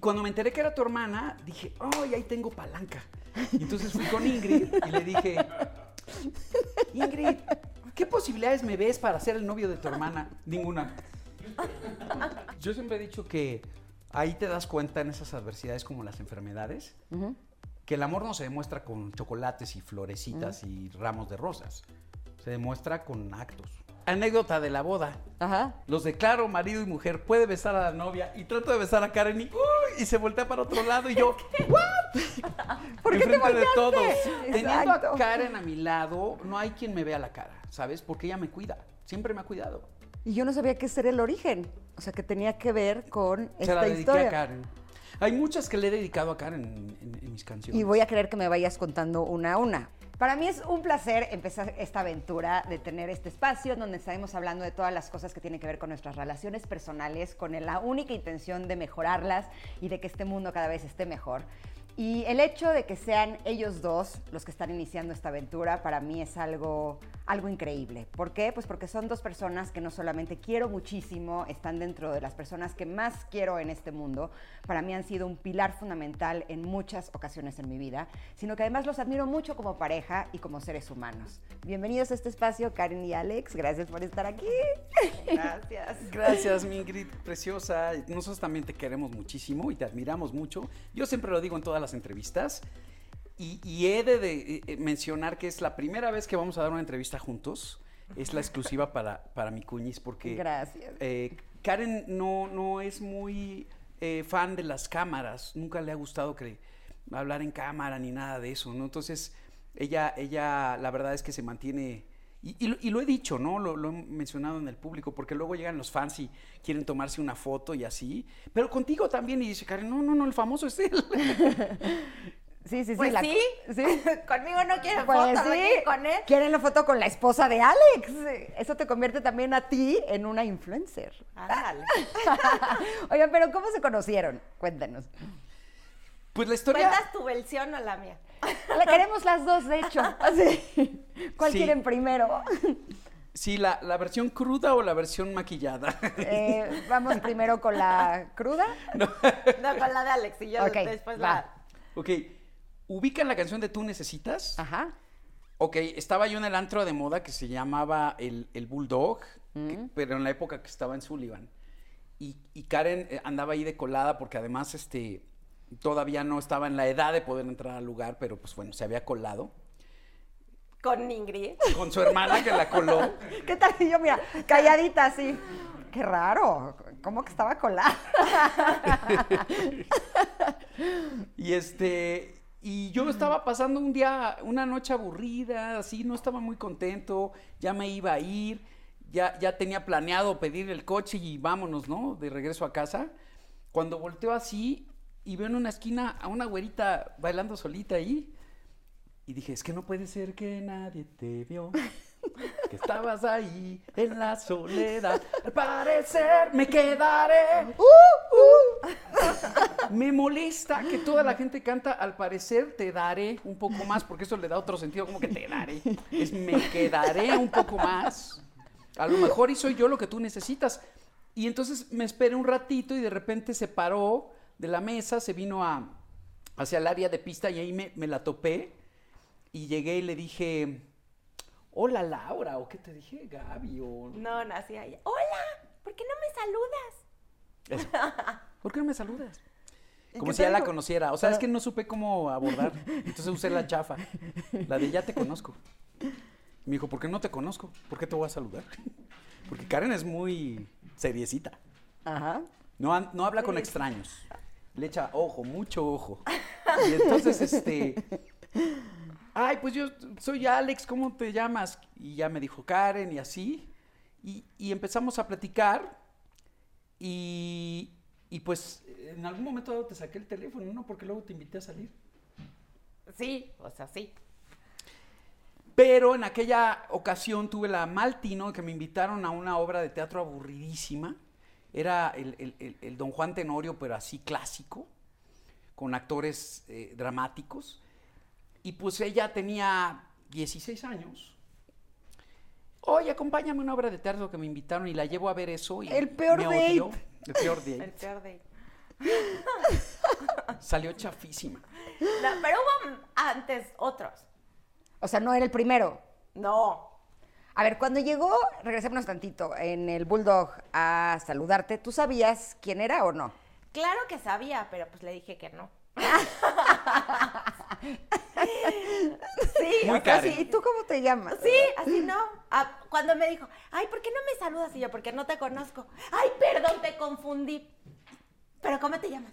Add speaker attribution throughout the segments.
Speaker 1: Cuando me enteré que era tu hermana, dije, ¡ay, ahí tengo palanca! Y entonces fui con Ingrid y le dije, Ingrid, ¿qué posibilidades me ves para ser el novio de tu hermana? Ninguna. Yo siempre he dicho que ahí te das cuenta en esas adversidades como las enfermedades, que el amor no se demuestra con chocolates y florecitas y ramos de rosas, se demuestra con actos. Anécdota de la boda.
Speaker 2: Ajá.
Speaker 1: Los declaro marido y mujer, puede besar a la novia y trato de besar a Karen y, se voltea para otro lado y yo, ¿what?
Speaker 2: ¿Por qué te
Speaker 1: Enfrente de
Speaker 2: volteaste?
Speaker 1: todos. Teniendo a Karen a mi lado, no hay quien me vea la cara, ¿sabes? Porque ella me cuida, siempre me ha cuidado.
Speaker 2: Y yo no sabía que ese era el origen. O sea, que tenía que ver con
Speaker 1: Se la
Speaker 2: esta
Speaker 1: dediqué
Speaker 2: historia.
Speaker 1: a Karen. Hay muchas que le he dedicado a Karen en, en- en mis canciones.
Speaker 2: Y voy a querer que me vayas contando una a una. Para mí es un placer empezar esta aventura de tener este espacio donde estaremos hablando de todas las cosas que tienen que ver con nuestras relaciones personales, con la única intención de mejorarlas y de que este mundo cada vez esté mejor. Y el hecho de que sean ellos dos los que están iniciando esta aventura para mí es algo, algo increíble. ¿Por qué? Pues porque son dos personas que no solamente quiero muchísimo, están dentro de las personas que más quiero en este mundo. Para mí han sido un pilar fundamental en muchas ocasiones en mi vida, sino que además los admiro mucho como pareja y como seres humanos. Bienvenidos a este espacio, Karen y Alex. Gracias por estar aquí. Gracias.
Speaker 1: Gracias, mi Ingrid, preciosa. Nosotros también te queremos muchísimo y te admiramos mucho. Yo siempre lo digo en todas las entrevistas. Y, y he de, de, eh, mencionar que es la primera vez que vamos a dar una entrevista juntos. Es la exclusiva para, para mi cuñis porque
Speaker 2: Gracias.
Speaker 1: eh, Karen no, no es muy eh, fan de las cámaras. Nunca le ha gustado que hablar en cámara ni nada de eso, ¿no? Entonces, ella, ella la verdad es que se mantiene... Y, y lo, y lo he dicho, ¿no? Lo, lo he mencionado en el público, porque luego llegan los fans y quieren tomarse una foto y así. Pero contigo también, y dice Karen, no, no, no, el famoso es él.
Speaker 2: Sí, sí, sí.
Speaker 3: Pues
Speaker 2: la-
Speaker 3: sí.
Speaker 2: sí.
Speaker 3: Conmigo no quieren
Speaker 2: Pues
Speaker 3: foto, ¿no
Speaker 2: sí.
Speaker 3: quieren con él?
Speaker 2: Quieren la foto con la esposa de Alex. Eso te convierte también a ti en una influencer.
Speaker 3: Ándale.
Speaker 2: Oigan, pero ¿cómo se conocieron? Cuéntanos.
Speaker 1: Pues la historia...
Speaker 3: ¿Cuentas tu versión o la mía?
Speaker 2: La queremos las dos, de hecho. Así. ¿Cuál
Speaker 1: Sí.
Speaker 2: quieren primero?
Speaker 1: Sí, la, la versión cruda o la versión maquillada.
Speaker 2: Eh, vamos primero con la cruda.
Speaker 3: No, con la de Alex y yo después
Speaker 2: va.
Speaker 3: la...
Speaker 1: ok, ubican la canción de Tú Necesitas.
Speaker 2: Ajá.
Speaker 1: Ok, estaba yo en el antro de moda que se llamaba el, el Bulldog, que- pero en la época que estaba en Sullivan. Y, y Karen eh, andaba ahí de colada porque además este, todavía no estaba en la edad de poder entrar al lugar, pero pues bueno, se había colado.
Speaker 3: Con Ingrid.
Speaker 1: Con su hermana que la coló.
Speaker 2: ¿Qué tal? Y yo, mira, calladita así. Qué raro. ¿Cómo que estaba colada?
Speaker 1: Y este, y yo estaba pasando un día, una noche aburrida, así, no estaba muy contento, ya me iba a ir, ya, ya tenía planeado pedir el coche y vámonos, ¿no? De regreso a casa. Cuando volteo así y veo en una esquina a una güerita bailando solita ahí. Y dije, es que no puede ser que nadie te vio. Que estabas ahí en la soledad. Al parecer me quedaré. Me molesta que toda la gente canta al parecer te daré un poco más, porque eso le da otro sentido, como que te daré. Es me quedaré un poco más. A lo mejor y soy yo lo que tú necesitas. Y entonces me esperé un ratito y de repente se paró de la mesa, se vino a, hacia el área de pista y ahí me, me la topé. Y llegué y le dije, hola Laura, o qué te dije, Gaby, o...
Speaker 3: No, nací ahí. Hola, ¿por qué no me saludas?
Speaker 1: Eso. ¿Por qué no me saludas? Como si ya la conociera. O sea, es que no supe cómo abordar. Entonces usé la chafa. La de ya te conozco. Me dijo, ¿por qué no te conozco? ¿Por qué te voy a saludar? Porque Karen es muy seriecita.
Speaker 2: Ajá.
Speaker 1: No, no habla con extraños. Le echa ojo, mucho ojo. Y entonces, este. Ay, pues yo soy Alex, ¿cómo te llamas? Y ya me dijo Karen y así. Y, y empezamos a platicar. Y, y pues en algún momento te saqué el teléfono, ¿no? Porque luego te invité a salir.
Speaker 3: Sí, o sea, sí.
Speaker 1: Pero en aquella ocasión tuve la mal tino de que me invitaron a una obra de teatro aburridísima. Era el, el- el- el Don Juan Tenorio, pero así clásico, con actores eh, dramáticos. Y pues ella tenía 16 años. Oye, acompáñame a una obra de teatro que me invitaron y la llevo a ver eso. Y
Speaker 2: El peor
Speaker 1: me
Speaker 2: date.
Speaker 1: odió. El peor date.
Speaker 3: El peor de...
Speaker 1: Salió chafísima.
Speaker 3: No, pero hubo antes otros.
Speaker 2: O sea, no era el primero.
Speaker 3: No.
Speaker 2: A ver, cuando llegó, regresémonos tantito, en el Bulldog a saludarte, ¿tú sabías quién era o no?
Speaker 3: Claro que sabía, pero pues le dije que no. sí,
Speaker 1: Muy
Speaker 3: o sea,
Speaker 1: Karen.
Speaker 2: ¿Y tú cómo te llamas?
Speaker 3: Sí, así no. Ah, cuando me dijo, ay, ¿por qué no me saludas? Y yo, porque no te conozco. Ay, perdón, te confundí. ¿Pero cómo te llamas?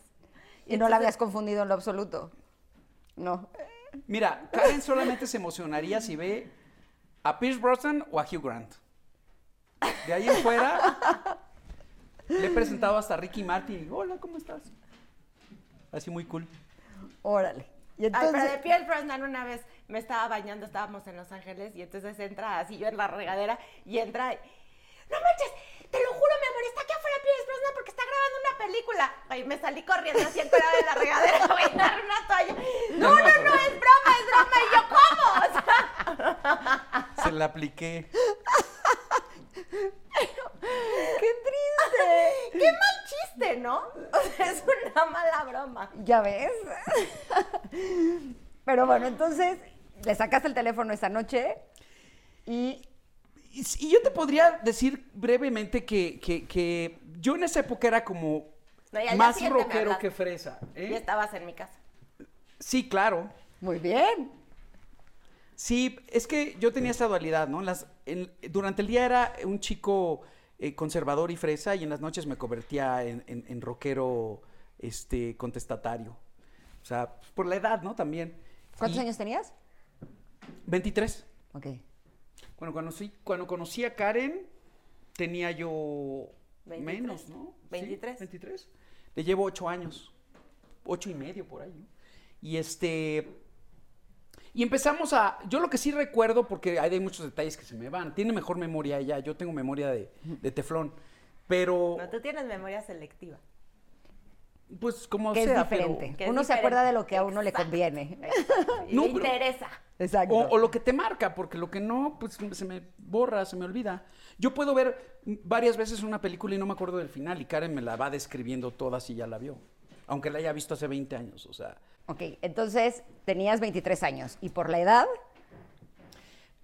Speaker 2: Y no la habías confundido en lo absoluto. No.
Speaker 1: Mira, Karen solamente se emocionaría si ve a Pierce Brosnan o a Hugh Grant. De ahí en fuera, le he presentado hasta a Ricky Martin hola, ¿cómo estás? Así muy cool.
Speaker 2: Órale. Y
Speaker 3: Ay, pero
Speaker 2: entonces,
Speaker 3: de Pierce Brosnan una vez me estaba bañando, estábamos en Los Ángeles y entonces entra así yo en la regadera y entra y, no manches, te lo juro mi amor, está aquí afuera Pierce Brosnan porque está grabando una película. Ay, me salí corriendo así encuerada de la regadera a bailar una toalla. No, no, no, es broma, es broma. Y yo, ¿cómo? O sea,
Speaker 1: Se la apliqué.
Speaker 2: ¡qué triste!
Speaker 3: qué mal chiste, ¿no? O sea, es una mala broma.
Speaker 2: ¿Ya ves? Pero bueno, entonces, le sacaste el teléfono esa noche y
Speaker 1: Y, yo te podría decir brevemente que, que- que yo en esa época era como
Speaker 3: No,
Speaker 1: más rockero que fresa. ¿eh?
Speaker 3: Y estabas en mi casa.
Speaker 1: Sí, claro.
Speaker 2: muy bien.
Speaker 1: Sí, es que yo tenía esa dualidad, ¿no? Las, en- durante el día era un chico eh, conservador y fresa y en las noches me convertía en, en- en rockero este, contestatario. O sea, pues, por la edad, ¿no? También.
Speaker 2: ¿Cuántos
Speaker 1: Y-
Speaker 2: años tenías?
Speaker 1: 23.
Speaker 2: Ok.
Speaker 1: Bueno, cuando, sí- cuando conocí a Karen, tenía yo
Speaker 3: 23,
Speaker 1: menos, ¿no? Sí,
Speaker 3: 23.
Speaker 1: 23. Le llevo ocho años. Ocho y medio por ahí, ¿no? Y este. Y empezamos a. Yo lo que sí recuerdo, porque hay muchos detalles que se me van. Tiene mejor memoria ella. Yo tengo memoria de, de teflón. Pero,
Speaker 3: No, tú tienes memoria selectiva.
Speaker 1: pues como
Speaker 2: Que es
Speaker 1: sea.
Speaker 2: diferente.
Speaker 3: Que es
Speaker 2: Uno se acuerda de lo que a uno le conviene.
Speaker 3: Y
Speaker 1: No,
Speaker 3: le
Speaker 1: pero-
Speaker 3: interesa.
Speaker 2: Exacto.
Speaker 1: O, o lo que te marca, porque lo que no, pues se me borra, se me olvida. Yo puedo ver varias veces una película y no me acuerdo del final, y Karen me la va describiendo toda si ya la vio. Aunque la haya visto hace 20 años, o sea.
Speaker 2: Ok, entonces tenías 23 años y por la edad,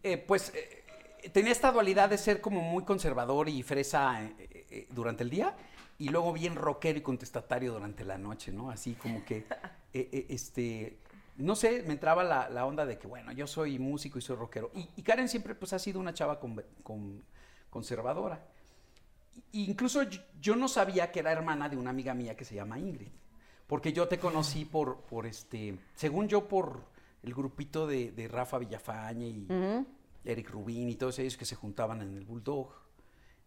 Speaker 1: eh, pues eh, tenía esta dualidad de ser como muy conservador y fresa eh, eh, durante el día, y luego bien rockero y contestatario durante la noche, ¿no? Así como que, este. No sé, me entraba la, la onda de que, bueno, yo soy músico y soy rockero. Y, y Karen siempre, pues, ha sido una chava con- con- conservadora. Incluso yo, yo no sabía que era hermana de una amiga mía que se llama Ingrid. Porque yo te conocí por, por este, según yo, por el grupito de, de Rafa Villafañe y Eric Rubín y todos ellos que se juntaban en el Bulldog,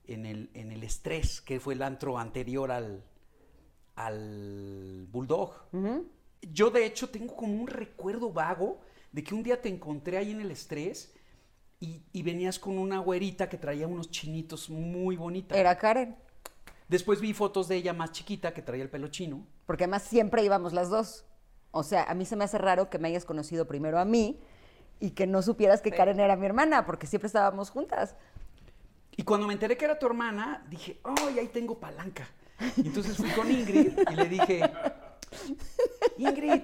Speaker 1: en el, en el Estrés, que fue el antro anterior al, al Bulldog. Yo, de hecho, tengo como un recuerdo vago de que un día te encontré ahí en el Estrés y, y venías con una güerita que traía unos chinitos muy bonitas.
Speaker 2: era Karen.
Speaker 1: Después vi fotos de ella más chiquita que traía el pelo chino.
Speaker 2: Porque además siempre íbamos las dos. O sea, a mí se me hace raro que me hayas conocido primero a mí y que no supieras que Karen era mi hermana, porque siempre estábamos juntas.
Speaker 1: Y cuando me enteré que era tu hermana, dije, ¡ay, ahí tengo palanca! Y entonces fui con Ingrid y le dije, Ingrid,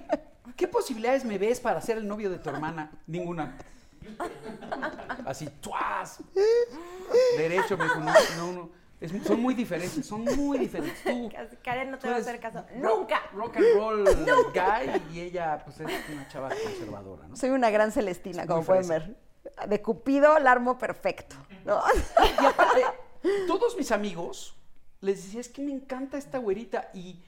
Speaker 1: ¿qué posibilidades me ves para ser el novio de tu hermana? Ninguna. Así, ¡tuas! Derecho, me dijo, no, no, no. Es- son muy diferentes, son muy diferentes. Tú,
Speaker 3: Karen no te
Speaker 1: tú
Speaker 3: va a
Speaker 1: eres
Speaker 3: hacer caso. ¡Nunca!
Speaker 1: Rock and roll guy y ella, pues, es una chava conservadora, ¿no?
Speaker 2: Soy una gran Celestina,
Speaker 1: Es
Speaker 2: como pueden ver. De Cupido, el armo perfecto. ¿no?
Speaker 1: Y aparte, todos mis amigos les decía, es que me encanta esta güerita. Y,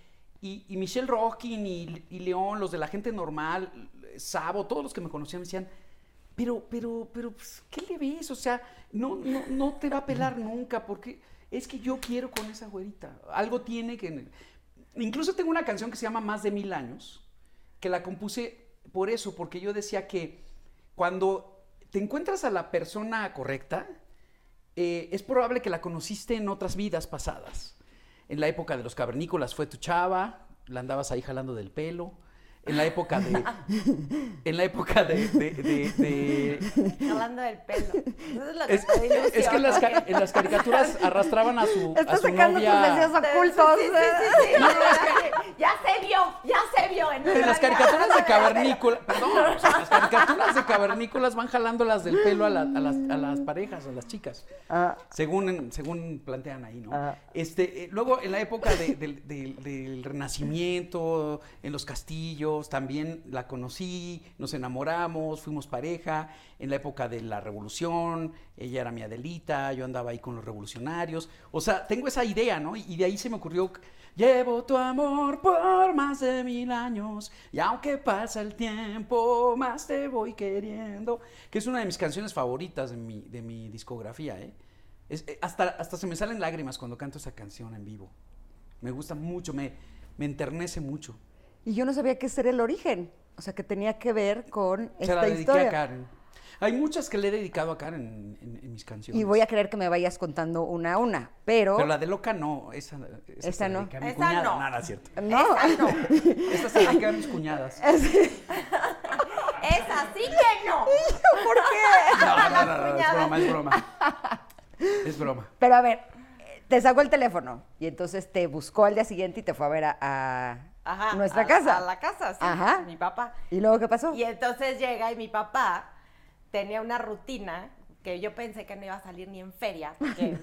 Speaker 1: y, y Michelle Rockin y, y León, los de la gente normal, Sabo, todos los que me conocían me decían, pero, pero, pero, pues, ¿qué le ves? O sea, no, no, no te va a pelar nunca, porque es que yo quiero con esa güerita. Algo tiene que... Incluso tengo una canción que se llama Más de Mil Años, que la compuse por eso, porque yo decía que cuando te encuentras a la persona correcta, eh, es probable que la conociste en otras vidas pasadas. En la época de los cavernícolas fue tu chava, la andabas ahí jalando del pelo. En la época de. En la época de. de- de- de-
Speaker 3: Hablando del pelo. Es que
Speaker 1: es, es que en las, en las caricaturas arrastraban a su, a
Speaker 2: Estás
Speaker 1: su
Speaker 2: sacando tus
Speaker 1: novia.
Speaker 2: deseos ocultos.
Speaker 3: Sí, sí, sí, sí, sí. Ya se vio, ya se vio. En
Speaker 1: En las caricaturas de cavernícolas, perdón, las caricaturas de cavernícolas van jalándolas del pelo a, la- a las, a las parejas, a las chicas,
Speaker 2: Ah,
Speaker 1: según, según plantean ahí, ¿no?
Speaker 2: Ah.
Speaker 1: Este, eh, luego, en la época de- del- del- del Renacimiento, en los castillos, también la conocí, nos enamoramos, fuimos pareja. En la época de la Revolución, ella era mi Adelita, yo andaba ahí con los revolucionarios. O sea, tengo esa idea, ¿no? Y de ahí se me ocurrió, llevo tu amor por más de mil años, y aunque pasa el tiempo, más te voy queriendo, que es una de mis canciones favoritas de mi, de mi discografía, ¿eh? Eh, hasta, hasta se me salen lágrimas cuando canto esa canción en vivo. Me gusta mucho, me, me enternece mucho.
Speaker 2: Y yo no sabía ese era el origen. O sea, que tenía que ver con
Speaker 1: Se la
Speaker 2: esta
Speaker 1: dediqué
Speaker 2: historia.
Speaker 1: a Karen. Hay muchas que le he dedicado a Karen en, en- en mis canciones.
Speaker 2: Y voy a querer que me vayas contando una a una. Pero.
Speaker 1: Pero la de Loca no, esa, esa,
Speaker 2: Esa
Speaker 1: se la
Speaker 2: no.
Speaker 1: dediqué a mi
Speaker 3: Esa
Speaker 1: cuñada.
Speaker 3: no.
Speaker 1: No, no es cierto.
Speaker 2: No.
Speaker 1: Esta se la dediqué a mis cuñadas.
Speaker 3: Es así que no.
Speaker 2: ¿Por qué?
Speaker 1: No, no, no, no, es broma, es broma. Es broma.
Speaker 2: Pero a ver, te sacó el teléfono y entonces te buscó al día siguiente y te fue a ver a, a
Speaker 3: Ajá,
Speaker 2: nuestra
Speaker 3: a-
Speaker 2: casa.
Speaker 3: A la casa, sí.
Speaker 2: Ajá.
Speaker 3: Mi papá.
Speaker 2: ¿Y luego qué pasó?
Speaker 3: Y entonces llega y mi papá tenía una rutina que yo pensé que no iba a salir ni en feria, porque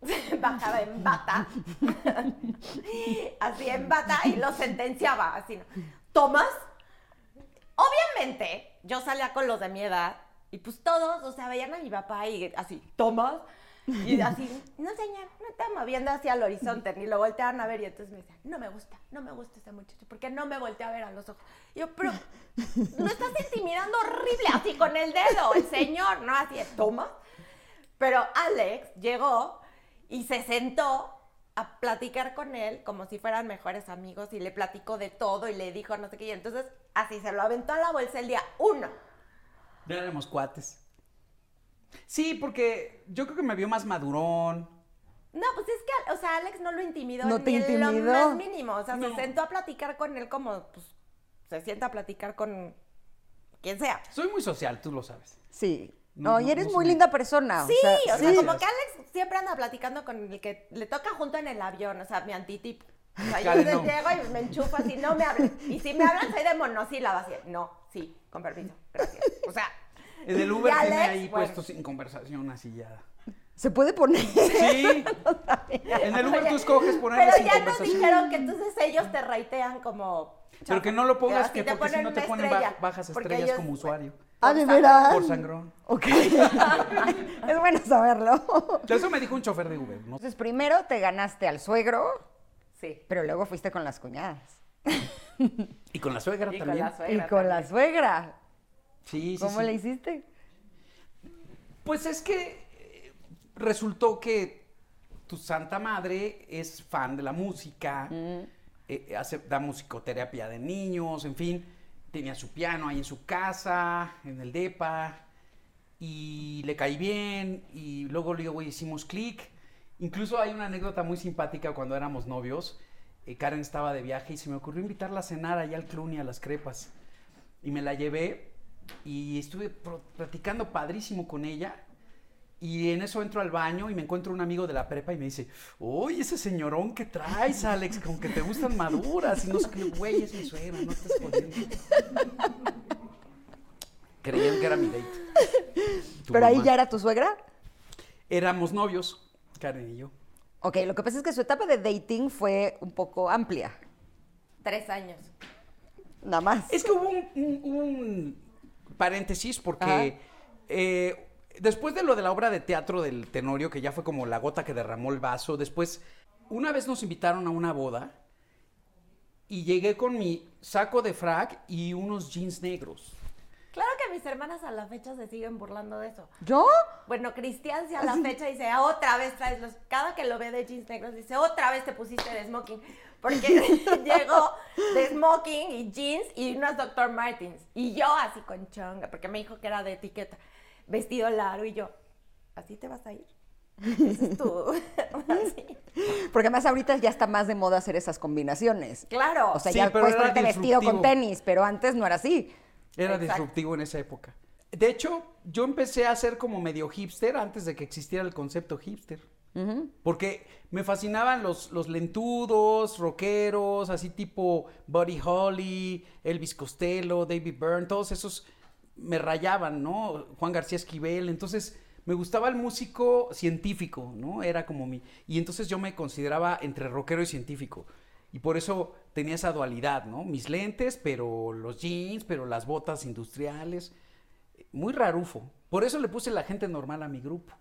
Speaker 3: bajaba en bata, así en bata y lo sentenciaba, así, ¿no? ¿Tomas? Obviamente, yo salía con los de mi edad y pues todos, o sea, veían a mi papá y así, ¿tomas? Y así, no señor, no estamos viendo hacia el horizonte, ni lo volteaban a ver y entonces me decían, no me gusta, no me gusta ese muchacho, porque no me voltea a ver a los ojos. Y yo, pero no estás intimidando horrible, así con el dedo, el señor, ¿no? Así, toma. Pero Alex llegó y se sentó a platicar con él como si fueran mejores amigos y le platicó de todo y le dijo no sé qué. Y entonces así se lo aventó a la bolsa el día uno.
Speaker 1: Ya éramos cuates. Sí, porque yo creo que me vio más madurón.
Speaker 3: No, pues es que, o sea, Alex no lo intimidó
Speaker 2: ¿No te
Speaker 3: ni en lo más mínimo. O sea,
Speaker 1: No.
Speaker 3: se sentó a platicar con él como, pues, se sienta a platicar con quien sea.
Speaker 1: Soy muy social, tú lo sabes.
Speaker 2: Sí.
Speaker 1: No,
Speaker 2: No, y eres
Speaker 1: no
Speaker 2: muy linda persona.
Speaker 3: Sí, o sea,
Speaker 2: sí.
Speaker 3: como que Alex siempre anda platicando con el que le toca junto en el avión, o sea, mi antitipo. O sea, yo
Speaker 1: no.
Speaker 3: llego y me enchufo así, no me hablen. Y si me hablan, soy de monosílaba, así, no, sí, con permiso, gracias. O sea,
Speaker 1: En el Uber tiene
Speaker 3: Alex,
Speaker 1: ahí
Speaker 3: bueno.
Speaker 1: puesto sin conversación así ya.
Speaker 2: Se puede poner.
Speaker 1: Sí. En el Uber tú escoges ponerle
Speaker 3: pero
Speaker 1: sin
Speaker 3: ya nos dijeron que entonces ellos te raitean como...
Speaker 1: Pero que no lo pongas que porque si no te ponen
Speaker 3: estrella,
Speaker 1: bajas estrellas
Speaker 3: ellos-
Speaker 1: como usuario.
Speaker 2: Ah, ¿de
Speaker 3: Por
Speaker 2: veras?
Speaker 1: Por sangrón.
Speaker 2: Ok. es bueno saberlo.
Speaker 1: Eso me dijo un chofer de Uber, ¿no?
Speaker 2: Entonces, primero te ganaste al suegro,
Speaker 3: Sí.
Speaker 2: pero luego fuiste con las cuñadas.
Speaker 1: Y con la suegra
Speaker 3: Y con
Speaker 1: también.
Speaker 3: la suegra
Speaker 2: y con la suegra.
Speaker 1: Sí, sí,
Speaker 2: ¿Cómo
Speaker 1: sí.
Speaker 2: le hiciste?
Speaker 1: Pues es que eh, resultó que tu santa madre es fan de la música, eh, hace, da musicoterapia de niños, en fin, tenía su piano ahí en su casa, en el DEPA, y le caí bien, y luego luego hicimos clic. Incluso hay una anécdota muy simpática cuando éramos novios. eh, Karen estaba de viaje y se me ocurrió invitarla a cenar allá al Cluny, a las crepas. Y me la llevé y estuve platicando padrísimo con ella. Y en eso entro al baño y me encuentro un amigo de la prepa y me dice, oye, ese señorón que traes, Alex, como que te gustan maduras. Y no sé qué, güey, es mi suegra, no estés jodiendo. Creían que era mi date. Tu
Speaker 2: ¿Pero ahí ya era tu suegra?
Speaker 1: Éramos novios, Karen y yo.
Speaker 2: Ok, lo que pasa es que su etapa de dating fue un poco amplia.
Speaker 3: Tres años.
Speaker 2: Nada más.
Speaker 1: Es que hubo un, un- un paréntesis porque eh, después de lo de la obra de teatro del Tenorio, que ya fue como la gota que derramó el vaso, después una vez nos invitaron a una boda y llegué con mi saco de frac y unos jeans negros.
Speaker 3: De mis hermanas a la fecha se siguen burlando de eso.
Speaker 2: ¿Yo?
Speaker 3: Bueno, Cristian sí a la fecha dice, "Ah, otra vez traes los... Cada que lo ve de jeans negros dice, otra vez te pusiste de smoking. Porque llegó de smoking y jeans y unos Dr. Martins. Y yo así con chonga, porque me dijo que era de etiqueta. Vestido largo y yo, ¿así te vas a ir? Es tu... así.
Speaker 2: Porque además ahorita ya está más de moda hacer esas combinaciones.
Speaker 3: Claro.
Speaker 2: O sea,
Speaker 1: Sí,
Speaker 2: ya puedes ponerte vestido con tenis, pero antes no era así.
Speaker 1: Era
Speaker 3: Exacto.
Speaker 1: disruptivo en esa época. De hecho, yo empecé a ser como medio hipster antes de que existiera el concepto hipster. Porque me fascinaban los, los lentudos, rockeros, así tipo Buddy Holly, Elvis Costello, David Byrne, todos esos me rayaban, ¿no? Juan García Esquivel. Entonces, me gustaba el músico científico, ¿no? Era como mi... Y entonces yo me consideraba entre rockero y científico. Y por eso tenía esa dualidad, ¿no? Mis lentes, pero los jeans, pero las botas industriales. Muy rarufo. Por eso le puse la gente normal a mi grupo.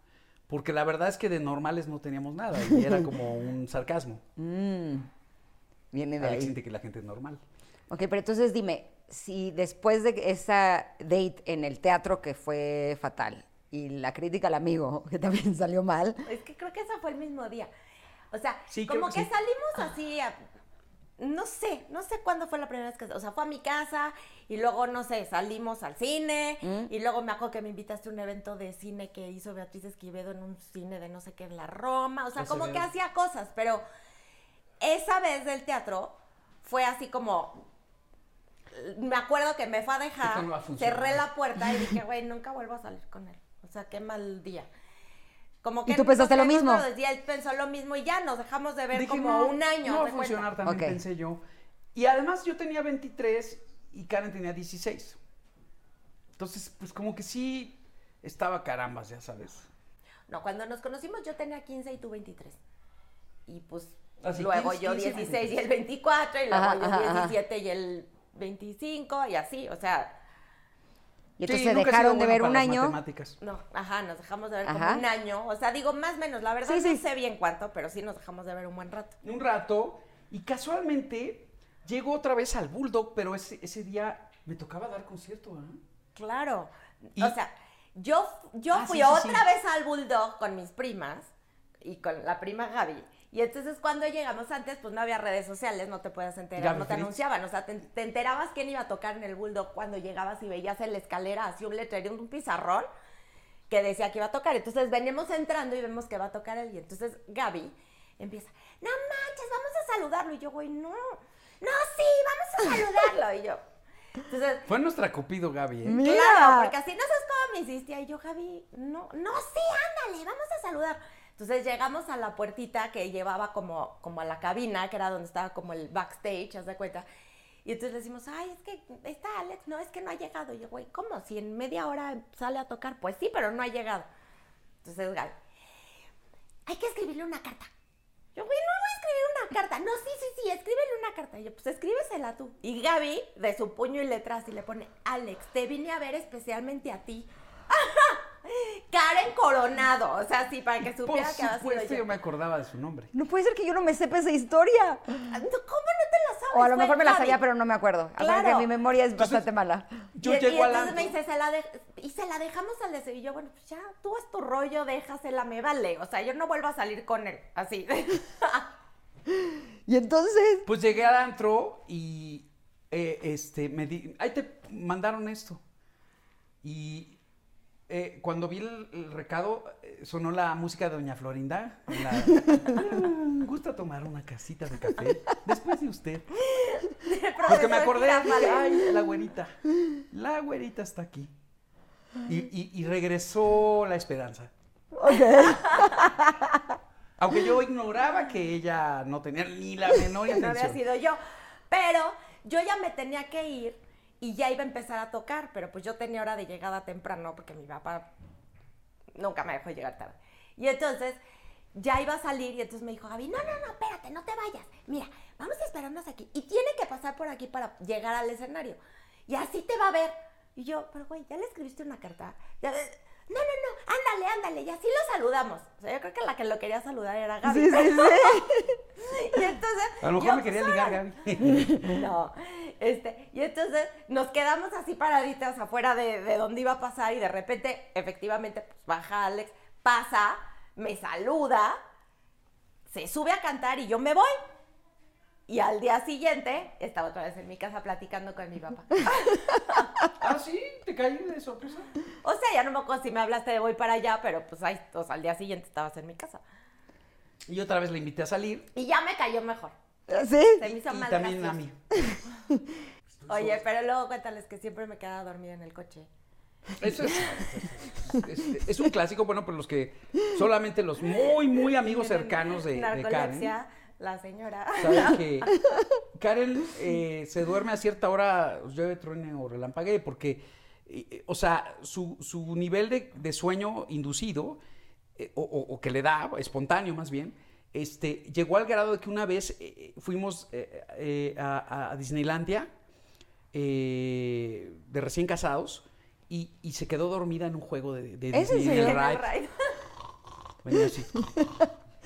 Speaker 1: Porque la verdad es que de normales no teníamos nada. Y era como un sarcasmo.
Speaker 2: Viene de
Speaker 1: Alex
Speaker 2: ahí.
Speaker 1: siente que la gente es normal.
Speaker 2: Ok, pero entonces dime, si después de esa date en el teatro que fue fatal y la crítica al amigo, que también salió mal,
Speaker 3: Es que creo que ese fue el mismo día. O sea,
Speaker 1: Sí,
Speaker 3: como
Speaker 1: que
Speaker 3: que,
Speaker 1: sí.
Speaker 3: salimos así, a- no sé, no sé cuándo fue la primera vez que, o sea, fue a mi casa y luego, no sé, salimos al cine
Speaker 2: Mm.
Speaker 3: y luego me acuerdo que me invitaste a un evento de cine que hizo Beatriz Esquivedo en un cine de no sé qué, en la Roma, o sea, como que hacía cosas, pero esa vez del teatro fue así como... Me acuerdo que me fue a dejar,
Speaker 1: no
Speaker 3: cerré la puerta y dije, güey, nunca vuelvo a salir con él. O sea, qué mal día. Como que
Speaker 2: tú pensaste lo mismo?
Speaker 3: Y él pensó lo mismo y ya nos dejamos de ver
Speaker 1: Dije,
Speaker 3: como
Speaker 1: no,
Speaker 3: un año.
Speaker 1: No va a funcionar,
Speaker 3: cuenta.
Speaker 1: también
Speaker 2: Ok.
Speaker 1: pensé yo. Y además yo tenía 23 y Karen tenía 16. Entonces, pues como que sí estaba carambas, ya sabes.
Speaker 3: No, cuando nos conocimos yo tenía 15 y tú 23. Y pues
Speaker 1: Ah, sí,
Speaker 3: luego
Speaker 1: 15,
Speaker 3: yo
Speaker 1: 15,
Speaker 3: 16 y el 24 y luego
Speaker 2: Ajá,
Speaker 3: yo
Speaker 2: ajá, ajá.
Speaker 3: 17 y el 25 y así, o sea,
Speaker 2: y entonces
Speaker 1: Sí, nunca
Speaker 2: dejaron de ver un año.
Speaker 1: matemáticas.
Speaker 3: no, ajá, nos dejamos de ver
Speaker 2: Ajá.
Speaker 3: como un año. O sea, digo más o menos, la verdad
Speaker 2: Sí,
Speaker 3: no
Speaker 2: sí.
Speaker 3: sé bien cuánto, pero sí nos dejamos de ver un buen rato.
Speaker 1: un rato y casualmente llegó otra vez al Bulldog, pero ese, ese día me tocaba dar concierto, ¿ah?
Speaker 3: Claro.
Speaker 1: Y-
Speaker 3: O sea, yo, yo
Speaker 1: Ah,
Speaker 3: fui
Speaker 1: sí, sí,
Speaker 3: otra
Speaker 1: sí.
Speaker 3: vez al Bulldog con mis primas y con la prima Gaby. Y entonces cuando llegamos antes, pues no había redes sociales, no te podías enterar,
Speaker 1: Gaby
Speaker 3: no te anunciaban. O sea, te, te enterabas quién iba a tocar en el Bulldog cuando llegabas y veías en la escalera así un letrero, un pizarrón que decía que iba a tocar. Entonces venimos entrando y vemos que va a tocar él. Y entonces Gaby empieza, no manches, vamos a saludarlo. Y yo, güey, no, no, sí, vamos a saludarlo. Y yo, entonces
Speaker 1: Fue nuestra Cupido Gaby, ¿eh?
Speaker 2: Mira.
Speaker 3: Claro, porque así no sabes cómo me insistía. Y yo, Javi, no, no, sí, ándale, vamos a saludar. Entonces llegamos a la puertita que llevaba como, como a la cabina, que era donde estaba como el backstage, haz de cuenta. Y entonces le decimos, ay, es que está Alex, no, es que no ha llegado. Y yo, güey, ¿cómo? Si en media hora sale a tocar, pues sí, pero no ha llegado. Entonces, Gaby, hay que escribirle una carta. Yo, güey, no voy a escribir una carta. No, sí, sí, sí, escríbele una carta. Y yo, pues escríbesela tú. Y Gaby, de su puño y letra, así le pone, Alex, te vine a ver especialmente a ti. Karen Coronado. O sea, sí, para que
Speaker 1: Por
Speaker 3: supiera que había sido
Speaker 1: supuesto,
Speaker 3: yo.
Speaker 1: yo me acordaba de su nombre.
Speaker 2: No puede ser que yo no me sepa esa historia.
Speaker 3: ¿Cómo no te la sabes?
Speaker 2: O a lo mejor me la sabía, pero no me acuerdo.
Speaker 3: Claro.
Speaker 2: que mi memoria es
Speaker 1: Entonces,
Speaker 2: bastante mala.
Speaker 1: Yo
Speaker 3: y, y
Speaker 1: llego al
Speaker 3: entonces me dice, se la de- y se la dejamos al de Y yo, bueno, pues ya, tú es tu rollo, déjasela, me vale. O sea, yo no vuelvo a salir con él, así.
Speaker 2: Y entonces,
Speaker 1: Pues llegué al antro y eh, este me di, ahí te mandaron esto. Y eh, cuando vi el, el recado eh, sonó la música de Doña Florinda. la- "Mm, gusta tomar una casita de café después de usted. Porque me acordé, dije, ay, la güerita. La güerita está aquí. Y, y- y regresó la esperanza. Aunque yo ignoraba que ella no tenía ni la menor
Speaker 3: que no había
Speaker 1: intención.
Speaker 3: sido yo. Pero yo ya me tenía que ir y ya iba a empezar a tocar, pero pues yo tenía hora de llegada temprano porque mi papá nunca me dejó llegar tarde. Y entonces ya iba a salir y entonces me dijo, Gaby, no, no, no, espérate, no te vayas. Mira, vamos a esperarnos aquí. Y tiene que pasar por aquí para llegar al escenario. Y así te va a ver. Y yo, pero güey, ¿ya le escribiste una carta? Ya- no, no, no, ándale, ándale, y así lo saludamos. O sea, yo creo que la que lo quería saludar era Gaby.
Speaker 2: sí, sí, sí.
Speaker 3: Y entonces.
Speaker 1: A lo mejor
Speaker 3: yo,
Speaker 1: me quería ligar. Gaby.
Speaker 3: No. Este, y entonces nos quedamos así paraditas afuera de, de donde iba a pasar y de repente, efectivamente, pues baja Alex, pasa, me saluda, se sube a cantar y yo me voy. Y al día siguiente estaba otra vez en mi casa platicando con mi papá.
Speaker 1: ¿Ah, sí? ¿Te caí de sorpresa?
Speaker 3: O sea, ya no me acuerdo si me hablaste de voy para allá, pero pues ahí, o sea, al día siguiente estabas en mi casa.
Speaker 1: Y otra vez le invité a salir.
Speaker 3: Y ya me cayó mejor.
Speaker 2: ¿Sí?
Speaker 3: Se me hizo
Speaker 1: Y
Speaker 3: más
Speaker 1: también a mí.
Speaker 3: Oye, pero luego cuéntales que siempre me quedaba dormida en el coche.
Speaker 1: Eso es, es- es un clásico, bueno, por los que solamente los muy, muy amigos cercanos de, de Karen
Speaker 3: la señora.
Speaker 1: saben que Karen eh, se duerme a cierta hora, llueve, truene o relampaguee, porque, eh, o sea, su, su nivel de, de sueño inducido, eh, o, o- o que le da, espontáneo más bien, este, llegó al grado de que una vez eh, fuimos eh, eh, a, a Disneylandia eh, de recién casados y, y se quedó dormida en un juego de, de
Speaker 2: ¿Es en
Speaker 1: Disney en el ride. Venía así.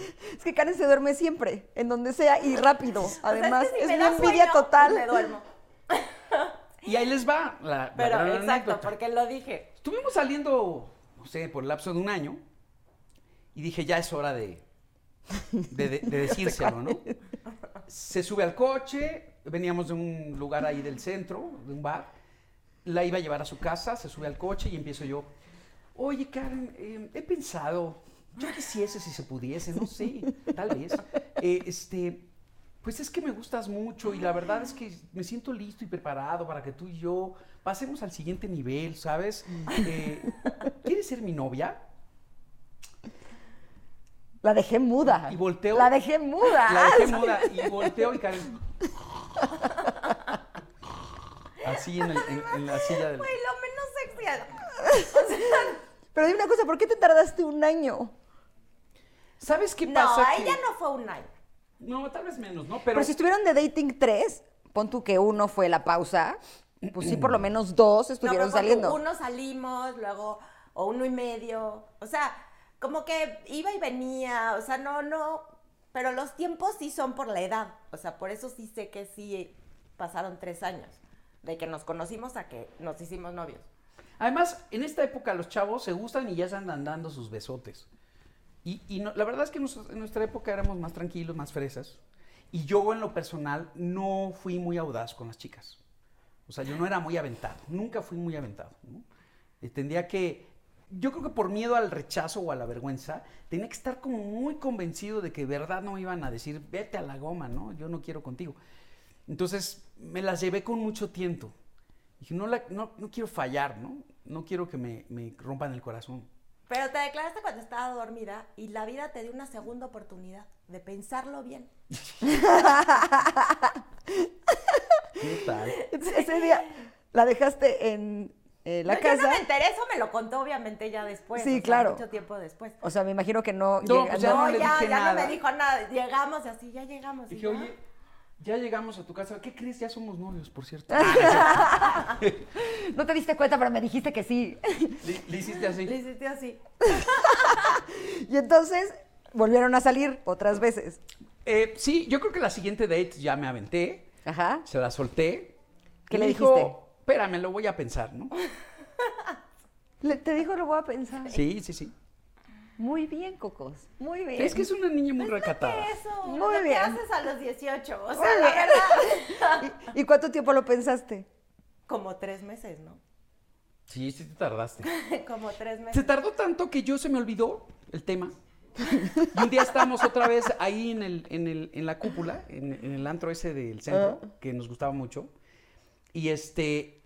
Speaker 2: Es que Karen se duerme siempre, en donde sea y rápido.
Speaker 3: O sea,
Speaker 2: Además,
Speaker 3: que si
Speaker 2: es una
Speaker 3: da
Speaker 2: envidia
Speaker 3: sueño,
Speaker 2: total.
Speaker 3: Me duermo.
Speaker 1: Y ahí les va la,
Speaker 3: Pero exacto,
Speaker 1: anécdota.
Speaker 3: porque lo dije.
Speaker 1: Estuvimos saliendo, no sé, por el lapso de un año y dije, ya es hora de, de, de- de decírselo, ¿no? Se sube al coche, veníamos de un lugar ahí del centro, de un bar, la iba a llevar a su casa, se sube al coche y empiezo yo, oye Karen, eh, he pensado, yo quisiese si se pudiese, no sé, tal vez, eh, este, pues es que me gustas mucho y la verdad es que me siento listo y preparado para que tú y yo pasemos al siguiente nivel, ¿sabes? Eh, ¿Quieres ser mi novia?
Speaker 2: La dejé muda.
Speaker 1: Y volteo.
Speaker 2: La dejé muda.
Speaker 1: La dejé muda y volteo y Karen. Así en, el- en- en la silla del.
Speaker 3: Güey, lo menos sexy.
Speaker 2: Pero dime una cosa, ¿por qué te tardaste un año?
Speaker 1: ¿Sabes qué
Speaker 3: No,
Speaker 1: pasa? que-
Speaker 3: ella no fue un año.
Speaker 1: No, tal vez menos, ¿no?
Speaker 2: Pero,
Speaker 1: Pero,
Speaker 2: si estuvieron de dating tres, pon tú que uno fue la pausa, pues sí, por lo menos dos
Speaker 3: No,
Speaker 2: estuvieron
Speaker 3: tú,
Speaker 2: saliendo.
Speaker 3: Uno salimos, luego, o uno y medio. O sea, como que iba y venía. O sea, no, no. Pero los tiempos sí son por la edad. O sea, por eso sí sé que sí pasaron tres años. De que nos conocimos a que nos hicimos novios.
Speaker 1: además, en esta época los chavos se gustan y ya se andan dando sus besotes. Y, la verdad es que en nuestra época éramos más tranquilos, más fresas. Y yo, en lo personal, no fui muy audaz con las chicas. O sea, yo no era muy aventado. Nunca fui muy aventado. ¿no? Tendría que. Yo creo que por miedo al rechazo o a la vergüenza, tenía que estar como muy convencido de que de verdad no me iban a decir, vete a la goma, ¿no? Yo no quiero contigo. Entonces, me las llevé con mucho tiento. Dije, no, la- no, no quiero fallar, ¿no? No quiero que me, me rompan el corazón.
Speaker 3: Pero te declaraste cuando estaba dormida y la vida te dio una segunda oportunidad de pensarlo bien.
Speaker 1: ¿Qué tal?
Speaker 2: Ese día la dejaste en eh, la
Speaker 3: No,
Speaker 2: casa.
Speaker 3: Yo no me enteré, eso me lo contó obviamente ya después.
Speaker 2: Sí,
Speaker 3: o sea,
Speaker 2: claro.
Speaker 3: Mucho tiempo después.
Speaker 2: O sea, me imagino que no.
Speaker 1: No,
Speaker 2: llega-
Speaker 1: pues ya
Speaker 3: no,
Speaker 1: no le
Speaker 3: ya,
Speaker 1: dije
Speaker 3: ya no me dijo nada. Llegamos y así, ya llegamos.
Speaker 1: Dije,
Speaker 3: ya.
Speaker 1: oye, ya llegamos a tu casa. ¿Qué crees? Ya somos novios, por cierto.
Speaker 2: No te diste cuenta, pero me dijiste que sí.
Speaker 1: Le, le hiciste así.
Speaker 3: Le hiciste así.
Speaker 2: Y entonces volvieron a salir otras veces.
Speaker 1: Eh, sí, yo creo que la siguiente date ya me aventé,
Speaker 2: Ajá.
Speaker 1: se la solté.
Speaker 2: ¿Qué le
Speaker 1: dijo,
Speaker 2: dijiste?
Speaker 1: Espérame, lo voy a pensar, ¿no?
Speaker 2: Le- te dijo, lo voy a pensar.
Speaker 1: Sí, sí, sí.
Speaker 2: Muy bien, Cocos. Muy bien.
Speaker 1: Es que es una niña muy recatada.
Speaker 3: Eso,
Speaker 2: Muy bien.
Speaker 3: haces a los 18. O
Speaker 2: Muy
Speaker 3: sea, la verdad.
Speaker 2: ¿Y, y cuánto tiempo lo pensaste?
Speaker 3: Como tres meses, ¿no?
Speaker 1: Sí, sí te tardaste.
Speaker 3: Como tres
Speaker 1: Se
Speaker 3: meses.
Speaker 1: tardó tanto que yo se me olvidó el tema. Y un día estábamos otra vez ahí en, el, en, el, en la cúpula, en, en el antro ese del centro,
Speaker 2: Ah.
Speaker 1: que nos gustaba mucho. Y este,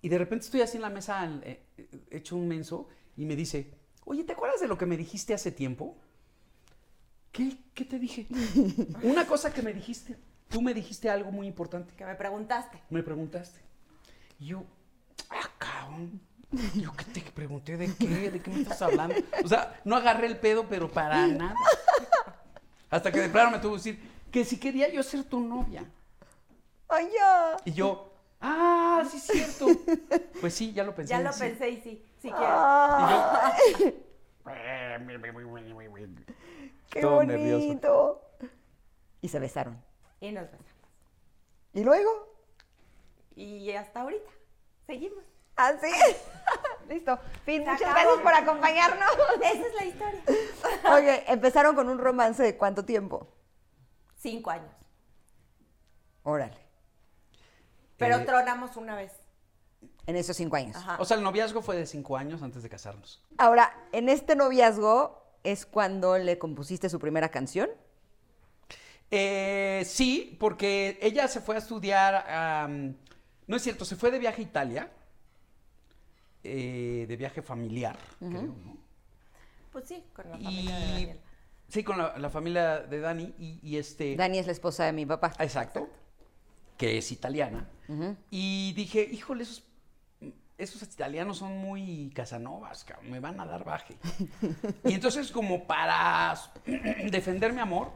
Speaker 1: y de repente estoy así en la mesa, eh, hecho un menso, y me dice, oye, ¿te acuerdas de lo que me dijiste hace tiempo? ¿Qué? ¿Qué te dije? Una cosa que me dijiste. Tú me dijiste algo muy importante.
Speaker 3: Que me preguntaste.
Speaker 1: Me preguntaste. Y yo, ah, cabrón. Yo qué te pregunté de qué, de qué me estás hablando. O sea, no agarré el pedo, pero para nada. Hasta que de plano me tuvo que decir que si quería yo ser tu novia.
Speaker 2: ¡Ay, ya!
Speaker 1: Y yo, ah, sí es cierto. Pues sí, ya lo pensé.
Speaker 3: Ya lo
Speaker 1: sí.
Speaker 3: pensé y sí, sí quiero.
Speaker 2: Ah, ¡Qué
Speaker 1: Todo
Speaker 2: bonito!
Speaker 1: nervioso.
Speaker 2: Y se besaron.
Speaker 3: Y nos besamos.
Speaker 2: ¿Y luego?
Speaker 3: Y hasta ahorita, seguimos.
Speaker 2: ¿Ah, sí? Listo. Fin,
Speaker 3: Se
Speaker 2: muchas
Speaker 3: acabó.
Speaker 2: gracias por acompañarnos.
Speaker 3: Esa es la historia.
Speaker 2: Oye, empezaron con un romance de cuánto tiempo?
Speaker 3: Cinco años.
Speaker 2: Órale.
Speaker 3: Pero
Speaker 1: Eh,
Speaker 3: tronamos una vez.
Speaker 2: En esos cinco años.
Speaker 3: Ajá.
Speaker 1: O sea, el noviazgo fue de cinco años antes de casarnos.
Speaker 2: Ahora, en este noviazgo es cuando le compusiste su primera canción.
Speaker 1: Eh, sí, porque ella se fue a estudiar, am, no es cierto, se fue de viaje a Italia, eh, de viaje familiar, creo, ¿no?
Speaker 3: Pues sí, con la familia de Daniel.
Speaker 1: sí, con la, la familia de Dani y, y este...
Speaker 2: Dani es la esposa de mi papá.
Speaker 1: Exacto, que es italiana. Y dije, híjole, esos, esos italianos son muy casanovas, cabrón, me van a dar baje. y entonces, como para defender mi amor,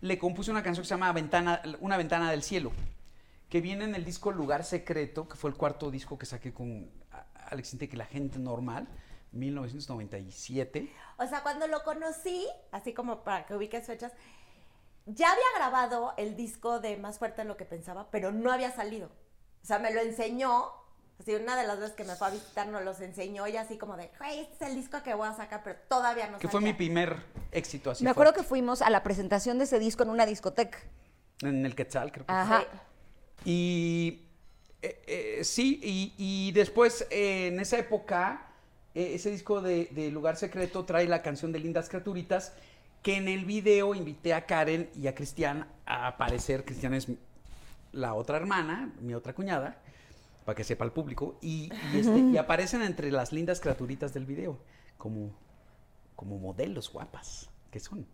Speaker 1: le compuse una canción que se llama Ventana, Una ventana del cielo, que viene en el disco Lugar Secreto, que fue el cuarto disco que saqué con Alex Intec, La Gente Normal, 1997.
Speaker 3: O sea, cuando lo conocí, así como para que ubiques fechas, ya había grabado el disco de Más fuerte de lo que pensaba, pero no había salido. O sea, me lo enseñó. Así, una de las veces que me fue a visitar nos los enseñó y así como de, güey, este es el disco que voy a sacar, pero todavía no
Speaker 1: Que fue mi
Speaker 3: salía".
Speaker 1: primer éxito así.
Speaker 2: Me acuerdo
Speaker 1: fuerte.
Speaker 2: que fuimos a la presentación de ese disco en una discoteca.
Speaker 1: En el Quetzal, creo que
Speaker 2: Ajá.
Speaker 1: Y eh, eh, sí, y, y después eh, en esa época, eh, ese disco de, de Lugar Secreto trae la canción de Lindas Criaturitas, que en el video invité a Karen y a Cristian a aparecer. Cristian es la otra hermana, mi otra cuñada, para que sepa el público, y, y este, y aparecen entre las lindas criaturitas del video, como, como modelos guapas que son.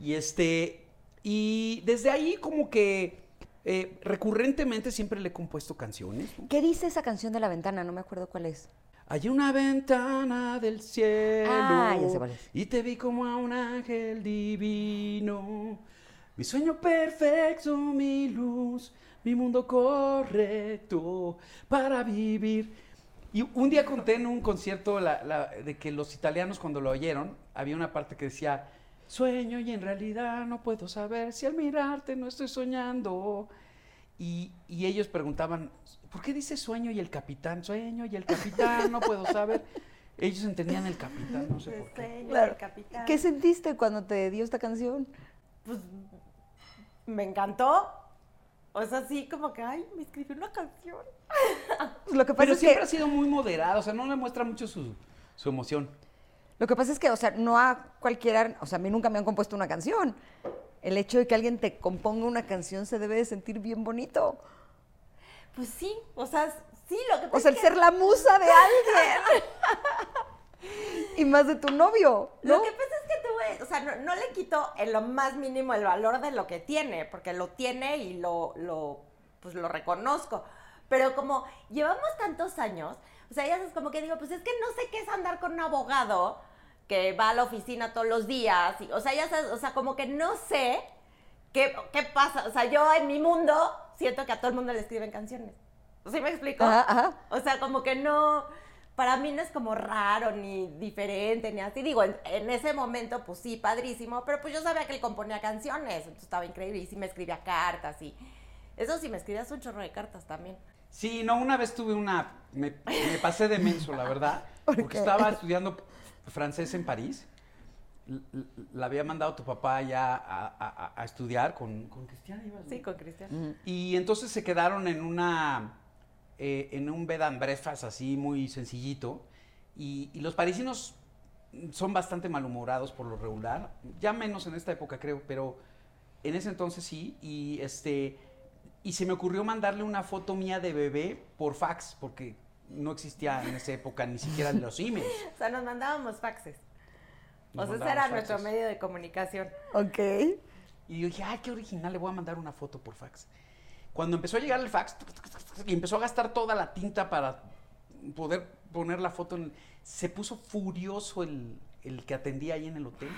Speaker 1: Y este, y desde ahí como que eh, recurrentemente siempre le he compuesto canciones. ¿no?
Speaker 2: ¿Qué dice esa canción de la ventana? No me acuerdo cuál es.
Speaker 1: Hay una ventana del cielo.
Speaker 2: Ah, ya sé cuál es.
Speaker 1: Y te vi como a un ángel divino. Mi sueño perfecto, mi luz, mi mundo correcto para vivir. Y un día conté en un concierto la- la- de que los italianos cuando lo oyeron, había una parte que decía, sueño y en realidad no puedo saber si al mirarte no estoy soñando. Y, y ellos preguntaban, ¿por qué dice sueño y el capitán? Sueño y el capitán, no puedo saber. Ellos entendían el capitán, no sé por qué.
Speaker 3: Sueño
Speaker 2: Claro.
Speaker 3: del capitán.
Speaker 2: ¿Qué sentiste cuando te dio esta canción?
Speaker 3: Pues me encantó. O sea, sí, como que, ay, me escribió una canción.
Speaker 2: Pues lo que pasa
Speaker 1: Pero
Speaker 2: es
Speaker 1: siempre
Speaker 2: que
Speaker 1: ha sido muy moderado, o sea, no le muestra mucho su, su emoción.
Speaker 2: lo que pasa es que, o sea, no a cualquiera, o sea, a mí nunca me han compuesto una canción. El hecho de que alguien te componga una canción se debe de sentir bien bonito.
Speaker 3: Pues sí, o sea, sí, lo que pasa
Speaker 2: O sea, el
Speaker 3: es que-
Speaker 2: ser la musa de alguien. y más de tu novio, ¿no?
Speaker 3: Lo que pasa es que tuve, o sea, no, no le quito en lo más mínimo el valor de lo que tiene, porque lo tiene y lo, lo, pues lo reconozco. Pero como llevamos tantos años, o sea, ya sabes, como que digo, pues es que no sé qué es andar con un abogado que va a la oficina todos los días, y, o sea, ya sabes, o sea, como que no sé qué, qué pasa. O sea, yo en mi mundo siento que a todo el mundo le escriben canciones. ¿Sí me explico?
Speaker 2: Ajá, ajá.
Speaker 3: O sea, como que no, para mí no es como raro, ni diferente, ni así. Digo, en, en ese momento, pues sí, padrísimo, pero pues yo sabía que él componía canciones, entonces estaba increíble y sí me escribía cartas y... Eso sí, me escribías un chorro de cartas también.
Speaker 1: Sí, no, una vez tuve una, me, me pasé de menso, la verdad,
Speaker 2: ¿Por
Speaker 1: porque estaba estudiando francés en París. La había mandado tu papá ya a, a- a estudiar con, con Cristian.
Speaker 3: Sí, con Cristian.
Speaker 1: Y entonces se quedaron en una eh, en un bed and breakfast así muy sencillito. Y, y los parisinos son bastante malhumorados por lo regular. Ya menos en esta época, creo, pero en ese entonces sí. Y este y se me ocurrió mandarle una foto mía de bebé por fax, porque no existía en esa época ni siquiera los emails.
Speaker 3: O sea, nos mandábamos faxes. O sea, ese era nuestro
Speaker 1: faxes.
Speaker 3: medio de comunicación.
Speaker 2: Ok.
Speaker 1: Y yo dije, ay, qué original, le voy a mandar una foto por fax. Cuando empezó a llegar el fax, y empezó a gastar toda la tinta para poder poner la foto, en- se puso furioso el, el que atendía ahí en el hotel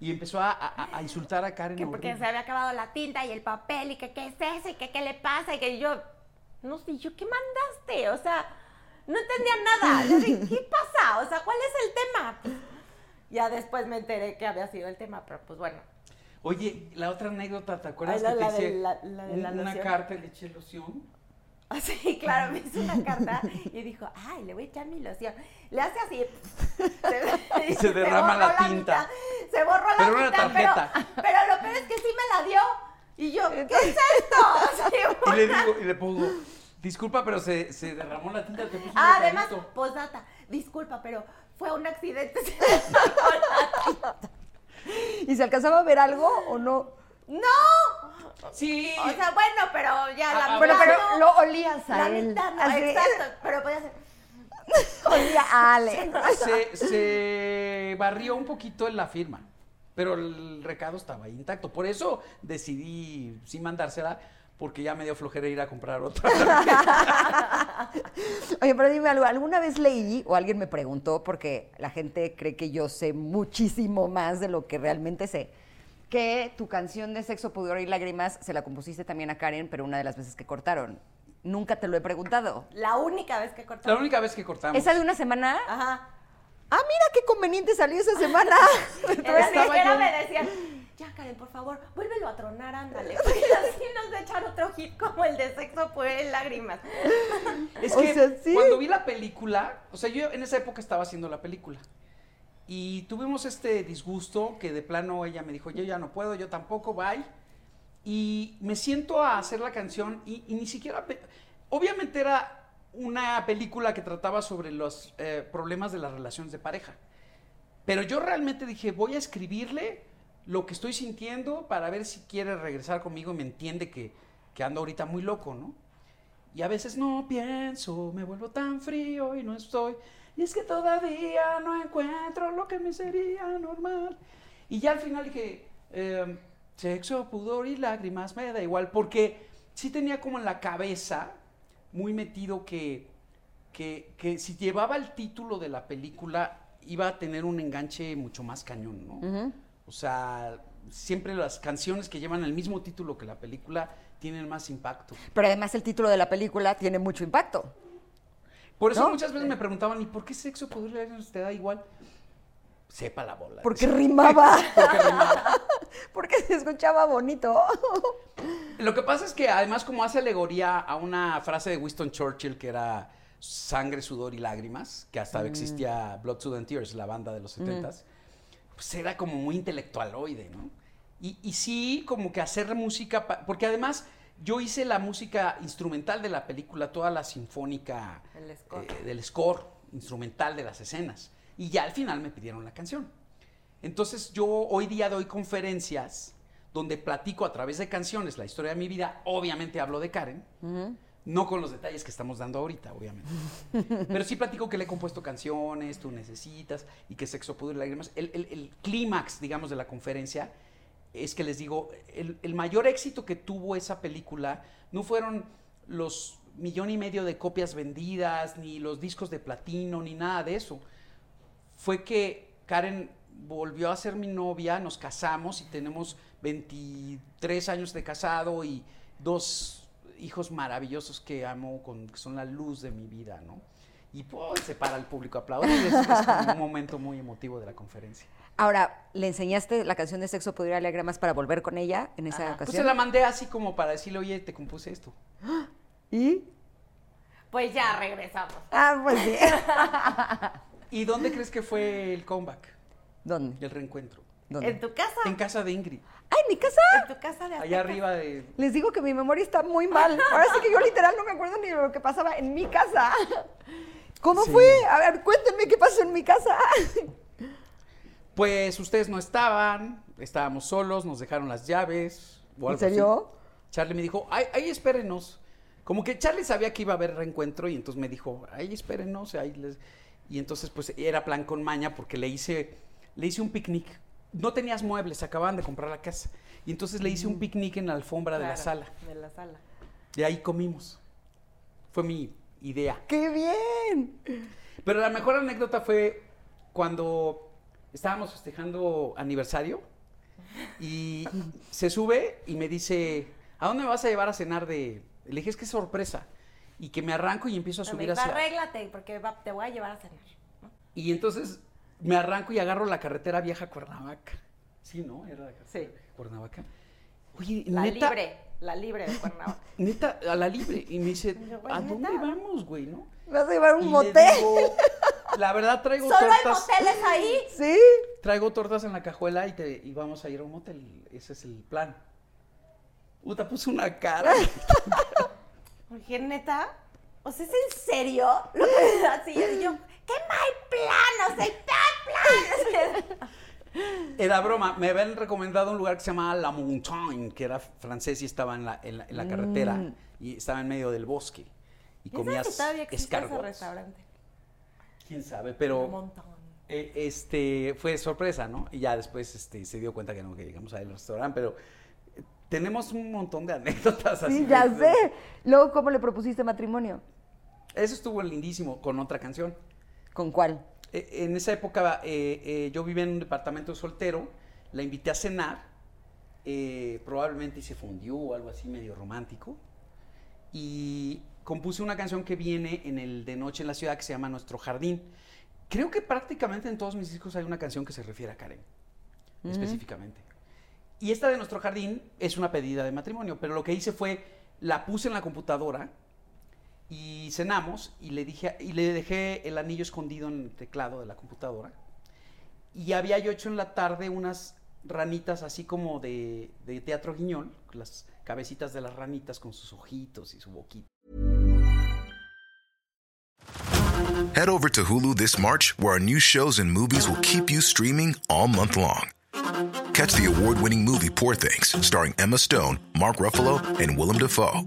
Speaker 1: y empezó a, a- a insultar a Karen.
Speaker 3: Que porque
Speaker 1: horrible.
Speaker 3: se había acabado la tinta y el papel y que qué es eso y que qué le pasa y que yo, no sé, yo qué mandaste, o sea, no entendía nada. Yo dije, ¿qué pasa? O sea, ¿cuál es el tema? Ya después me enteré que había sido el tema, pero pues bueno.
Speaker 1: Oye, la otra anécdota, ¿te acuerdas
Speaker 3: Ay, la-
Speaker 1: que
Speaker 3: la
Speaker 1: te
Speaker 3: de
Speaker 1: hice
Speaker 3: la- la de
Speaker 1: un-
Speaker 3: la
Speaker 1: una carta y le eché loción?
Speaker 3: Así, claro, me hizo una carta y dijo, ay, le voy a echar mi loción. Le hace así. Se,
Speaker 1: se derrama la tinta.
Speaker 3: mitad, se borró la
Speaker 1: Pero una
Speaker 3: tinta, pero,
Speaker 1: tarjeta.
Speaker 3: pero lo peor es que sí me la dio. Y yo, ¿qué es esto?
Speaker 1: Y le digo, y le pongo, disculpa, pero se, se derramó la tinta, puse un
Speaker 3: Ah, además,
Speaker 1: bocadito".
Speaker 3: posdata, disculpa, pero fue un accidente.
Speaker 2: ¿Y se alcanzaba a ver algo o no?
Speaker 3: ¡No!
Speaker 1: Sí.
Speaker 3: O sea, bueno, pero ya la
Speaker 1: Ah,
Speaker 3: mitad
Speaker 2: Bueno, pero lo olías a
Speaker 3: La
Speaker 2: él.
Speaker 3: mitad no,
Speaker 2: Así,
Speaker 3: exacto. Pero podía ser.
Speaker 2: Olía a Ale.
Speaker 1: se, se barrió un poquito en la firma, pero el recado estaba ahí intacto. Por eso decidí sí mandársela, porque ya me dio flojera ir a comprar otra.
Speaker 2: Oye, pero dime algo, ¿alguna vez leí o alguien me preguntó, porque la gente cree que yo sé muchísimo más de lo que realmente sé, que tu canción de Sexo, Pudor y Lágrimas se la compusiste también a Karen, pero una de las veces que cortaron. Nunca te lo he preguntado.
Speaker 3: La única vez que cortó.
Speaker 1: La única vez que cortamos.
Speaker 2: ¿Esa de una semana?
Speaker 3: Ajá.
Speaker 2: Ah, mira qué conveniente salió esa semana.
Speaker 3: En la me decían, ya Karen, por favor, vuélvelo a tronar, ándale. Porque así nos va a echar otro hit como el de sexo, pues lágrimas.
Speaker 1: Es
Speaker 2: O
Speaker 1: que
Speaker 2: sea, sí.
Speaker 1: cuando vi la película, o sea, yo en esa época estaba haciendo la película. Y tuvimos este disgusto que de plano ella me dijo, yo ya no puedo, yo tampoco, bye. Y me siento a hacer la canción y, y ni siquiera... Obviamente era una película que trataba sobre los eh, problemas de las relaciones de pareja. Pero yo realmente dije, voy a escribirle lo que estoy sintiendo para ver si quiere regresar conmigo y me entiende que, que ando ahorita muy loco, ¿no? Y a veces no pienso, me vuelvo tan frío y no estoy. Y es que todavía no encuentro lo que me sería normal. Y ya al final dije, eh, sexo, pudor y lágrimas, me da igual, porque sí tenía como en la cabeza muy metido que, que, que si llevaba el título de la película iba a tener un enganche mucho más cañón, ¿no? O sea, siempre las canciones que llevan el mismo título que la película tienen más impacto.
Speaker 2: Pero además el título de la película tiene mucho impacto.
Speaker 1: Por eso
Speaker 2: ¿No?
Speaker 1: muchas veces me preguntaban, ¿y por qué sexo poder leer te da igual? Sepa la bola.
Speaker 2: Porque rimaba.
Speaker 1: Porque rimaba.
Speaker 2: Porque se escuchaba bonito.
Speaker 1: Lo que pasa es que además como hace alegoría a una frase de Winston Churchill que era sangre, sudor y lágrimas, que hasta existía Blood, Sweat and Tears, la banda de los 70 pues era como muy intelectualoide, ¿no? Y, y sí, como que hacer música, porque además yo hice la música instrumental de la película, toda la sinfónica
Speaker 3: El score.
Speaker 1: eh, del score instrumental de las escenas. Y ya al final me pidieron la canción. Entonces yo hoy día doy conferencias donde platico a través de canciones la historia de mi vida. Obviamente hablo de Karen, no con los detalles que estamos dando ahorita, obviamente. Pero sí platico que le he compuesto canciones, tú necesitas, y que sexo, pudor y lágrimas. El, el- el clímax, digamos, de la conferencia es que les digo, el, el mayor éxito que tuvo esa película no fueron los millón y medio de copias vendidas, ni los discos de platino, ni nada de eso. Fue que Karen volvió a ser mi novia, nos casamos y tenemos 23 años de casado y dos hijos maravillosos que amo, con, que son la luz de mi vida, ¿no? Y pues se para el público a aplaudir, es, es como un momento muy emotivo de la conferencia.
Speaker 2: Ahora, ¿le enseñaste la canción de Sexo, Pudor y Lágrimas para volver con ella en esa
Speaker 1: Pues se
Speaker 2: ocasión?
Speaker 1: la mandé así como para decirle, oye, te compuse esto.
Speaker 2: ¿Y?
Speaker 3: Pues ya regresamos.
Speaker 2: Ah, pues sí.
Speaker 1: ¿Y dónde crees que fue el comeback,
Speaker 2: ¿Dónde?
Speaker 1: el reencuentro?
Speaker 2: ¿Dónde?
Speaker 3: En tu casa.
Speaker 1: En casa de Ingrid,
Speaker 2: ¡Ay, mi casa!
Speaker 3: En tu casa de
Speaker 1: allá
Speaker 3: Azteca.
Speaker 1: arriba de...
Speaker 2: Les digo que mi memoria está muy mal. Ahora sí que yo literal no me acuerdo ni de lo que pasaba en mi casa. ¿Cómo
Speaker 1: Sí.
Speaker 2: fue? A ver, cuéntenme qué pasó en mi casa.
Speaker 1: Pues ustedes no estaban, estábamos solos, nos dejaron las llaves. o
Speaker 2: ¿En
Speaker 1: algo
Speaker 2: serio?
Speaker 1: así. Charlie me dijo, ay, ahí espérenos. Como que Charlie sabía que iba a haber reencuentro y entonces me dijo, ahí espérenos. Ahí les... Y entonces pues era plan con maña porque le hice, le hice un picnic. No tenías muebles, acababan de comprar la casa. Y entonces le hice un picnic en la alfombra de la sala.
Speaker 3: De la sala.
Speaker 1: De ahí comimos. Fue mi idea.
Speaker 2: ¡Qué bien!
Speaker 1: Pero la mejor anécdota fue cuando estábamos festejando aniversario y se sube y me dice, ¿a dónde me vas a llevar a cenar de...? Le dije, es que es sorpresa. Y que me arranco y empiezo a
Speaker 3: No, me
Speaker 1: subir
Speaker 3: dijo,
Speaker 1: hacia...
Speaker 3: arréglate, porque va- te voy a llevar a cenar. ¿no?
Speaker 1: Y entonces me arranco y agarro la carretera vieja a Cuernavaca. Sí, ¿no? Era la carretera
Speaker 3: Sí.
Speaker 1: Cuernavaca. Oye,
Speaker 3: La
Speaker 1: neta,
Speaker 3: libre. la libre de Cuernavaca.
Speaker 1: Neta, a la libre. Y me dice,
Speaker 3: yo,
Speaker 1: ¿a dónde
Speaker 3: ¿neta?
Speaker 1: vamos, güey, no?
Speaker 2: ¿Vas a llevar un motel?
Speaker 1: digo, la verdad traigo
Speaker 3: ¿Solo hay
Speaker 1: tortas.
Speaker 3: moteles ahí?
Speaker 2: Sí.
Speaker 1: Traigo tortas en la cajuela y, te, y vamos a ir a un motel. Ese es el plan. Puta, puse una cara.
Speaker 3: Porque neta, o sea, ¿es en serio? Lo que así yo, qué mal plan, o sea, tal plan.
Speaker 1: Era broma. Me habían recomendado un lugar que se llamaba La Montagne, que era francés y estaba en la, en la, en la carretera. Y estaba en medio del bosque. Y
Speaker 3: ¿Piensas
Speaker 1: comías
Speaker 3: que ese restaurante?
Speaker 1: Quién sabe, pero eh, este fue sorpresa, ¿no? Y ya después este, se dio cuenta que no, que llegamos al restaurante, pero eh, tenemos un montón de anécdotas así.
Speaker 2: Sí, ya
Speaker 1: de-
Speaker 2: sé. Luego, ¿cómo le propusiste matrimonio?
Speaker 1: Eso estuvo lindísimo con otra canción.
Speaker 2: ¿Con cuál?
Speaker 1: Eh, En esa época eh, eh, yo vivía en un departamento soltero, la invité a cenar, eh, probablemente se fundió o algo así medio romántico, y compuse una canción que viene en el de Noche en la Ciudad que se llama Nuestro Jardín. Creo que prácticamente en todos mis discos hay una canción que se refiere a Karen, específicamente. Y esta de Nuestro Jardín es una pedida de matrimonio, pero lo que hice fue, la puse en la computadora y cenamos y le dije y le dejé el anillo escondido en el teclado de la computadora y había yo hecho en la tarde unas ranitas así como de, de teatro guiñol las cabecitas de las ranitas con sus ojitos y su boquita
Speaker 4: Head over to Hulu this March, where our new shows and movies will keep you streaming all month long. Catch the award winning movie Poor Things, starring Emma Stone, Mark Ruffalo, and Willem Dafoe.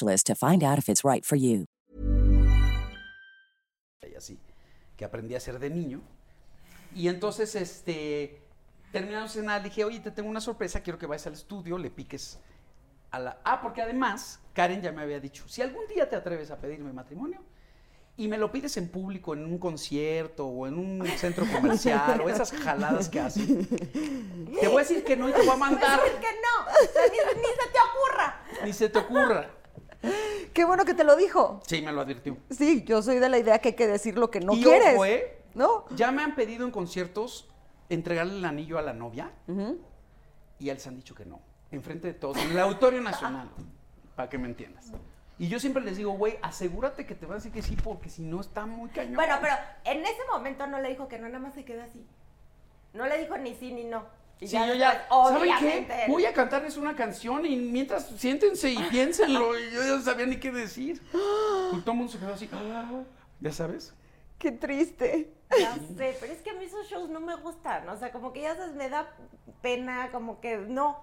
Speaker 5: to find out if it's right for you.
Speaker 1: y así que aprendí a hacer de niño y entonces este terminamos de cenar dije oye te tengo una sorpresa quiero que vayas al estudio le piques a la ah porque además Karen ya me había dicho si algún día te atreves a pedirme matrimonio y me lo pides en público, en un concierto o en un centro comercial o esas jaladas que hacen. Te voy a decir que no y te voy a mandar.
Speaker 3: Pues que no, o sea, ni, ni se te ocurra.
Speaker 1: Ni se te ocurra.
Speaker 2: Qué bueno que te lo dijo.
Speaker 1: Sí, me lo advirtió.
Speaker 2: Sí, yo soy de la idea que hay que decir lo que no
Speaker 1: y
Speaker 2: quieres.
Speaker 1: ojo, ¿eh?
Speaker 2: ¿No?
Speaker 1: Ya me han pedido en conciertos entregarle el anillo a la novia y ya les han dicho que no. Enfrente de todos, en el Auditorio Nacional, para que me entiendas. Y yo siempre les digo, güey, asegúrate que te van a decir que sí, porque si no está muy cañón.
Speaker 3: Bueno, pero en ese momento no le dijo que no, nada más se quedó así. No le dijo ni sí ni no. Y
Speaker 1: Sí, yo ya,
Speaker 3: después,
Speaker 1: ¿saben qué? Voy a cantarles una canción y mientras siéntense y piénsenlo. Y yo ya no sabía ni qué decir. Y todo el mundo se quedó así, ah, ¿ya sabes?
Speaker 2: Qué triste.
Speaker 3: Ya sé, pero es que a mí esos shows no me gustan. O sea, como que ya sabes, me da pena, como que no.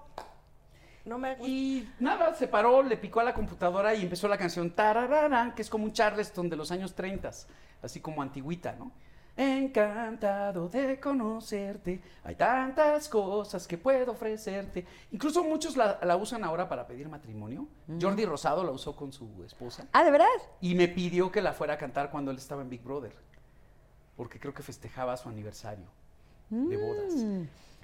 Speaker 3: No me gusta.
Speaker 1: Y nada, se paró, le picó a la computadora y empezó la canción Tararara, que es como un Charleston de los años 30, así como antigüita, ¿no? Encantado de conocerte, hay tantas cosas que puedo ofrecerte. Incluso muchos la, la usan ahora para pedir matrimonio. Jordi Rosado la usó con su esposa
Speaker 2: Ah, ¿de verdad?
Speaker 1: y me pidió que la fuera a cantar cuando él estaba en Big Brother, porque creo que festejaba su aniversario de bodas.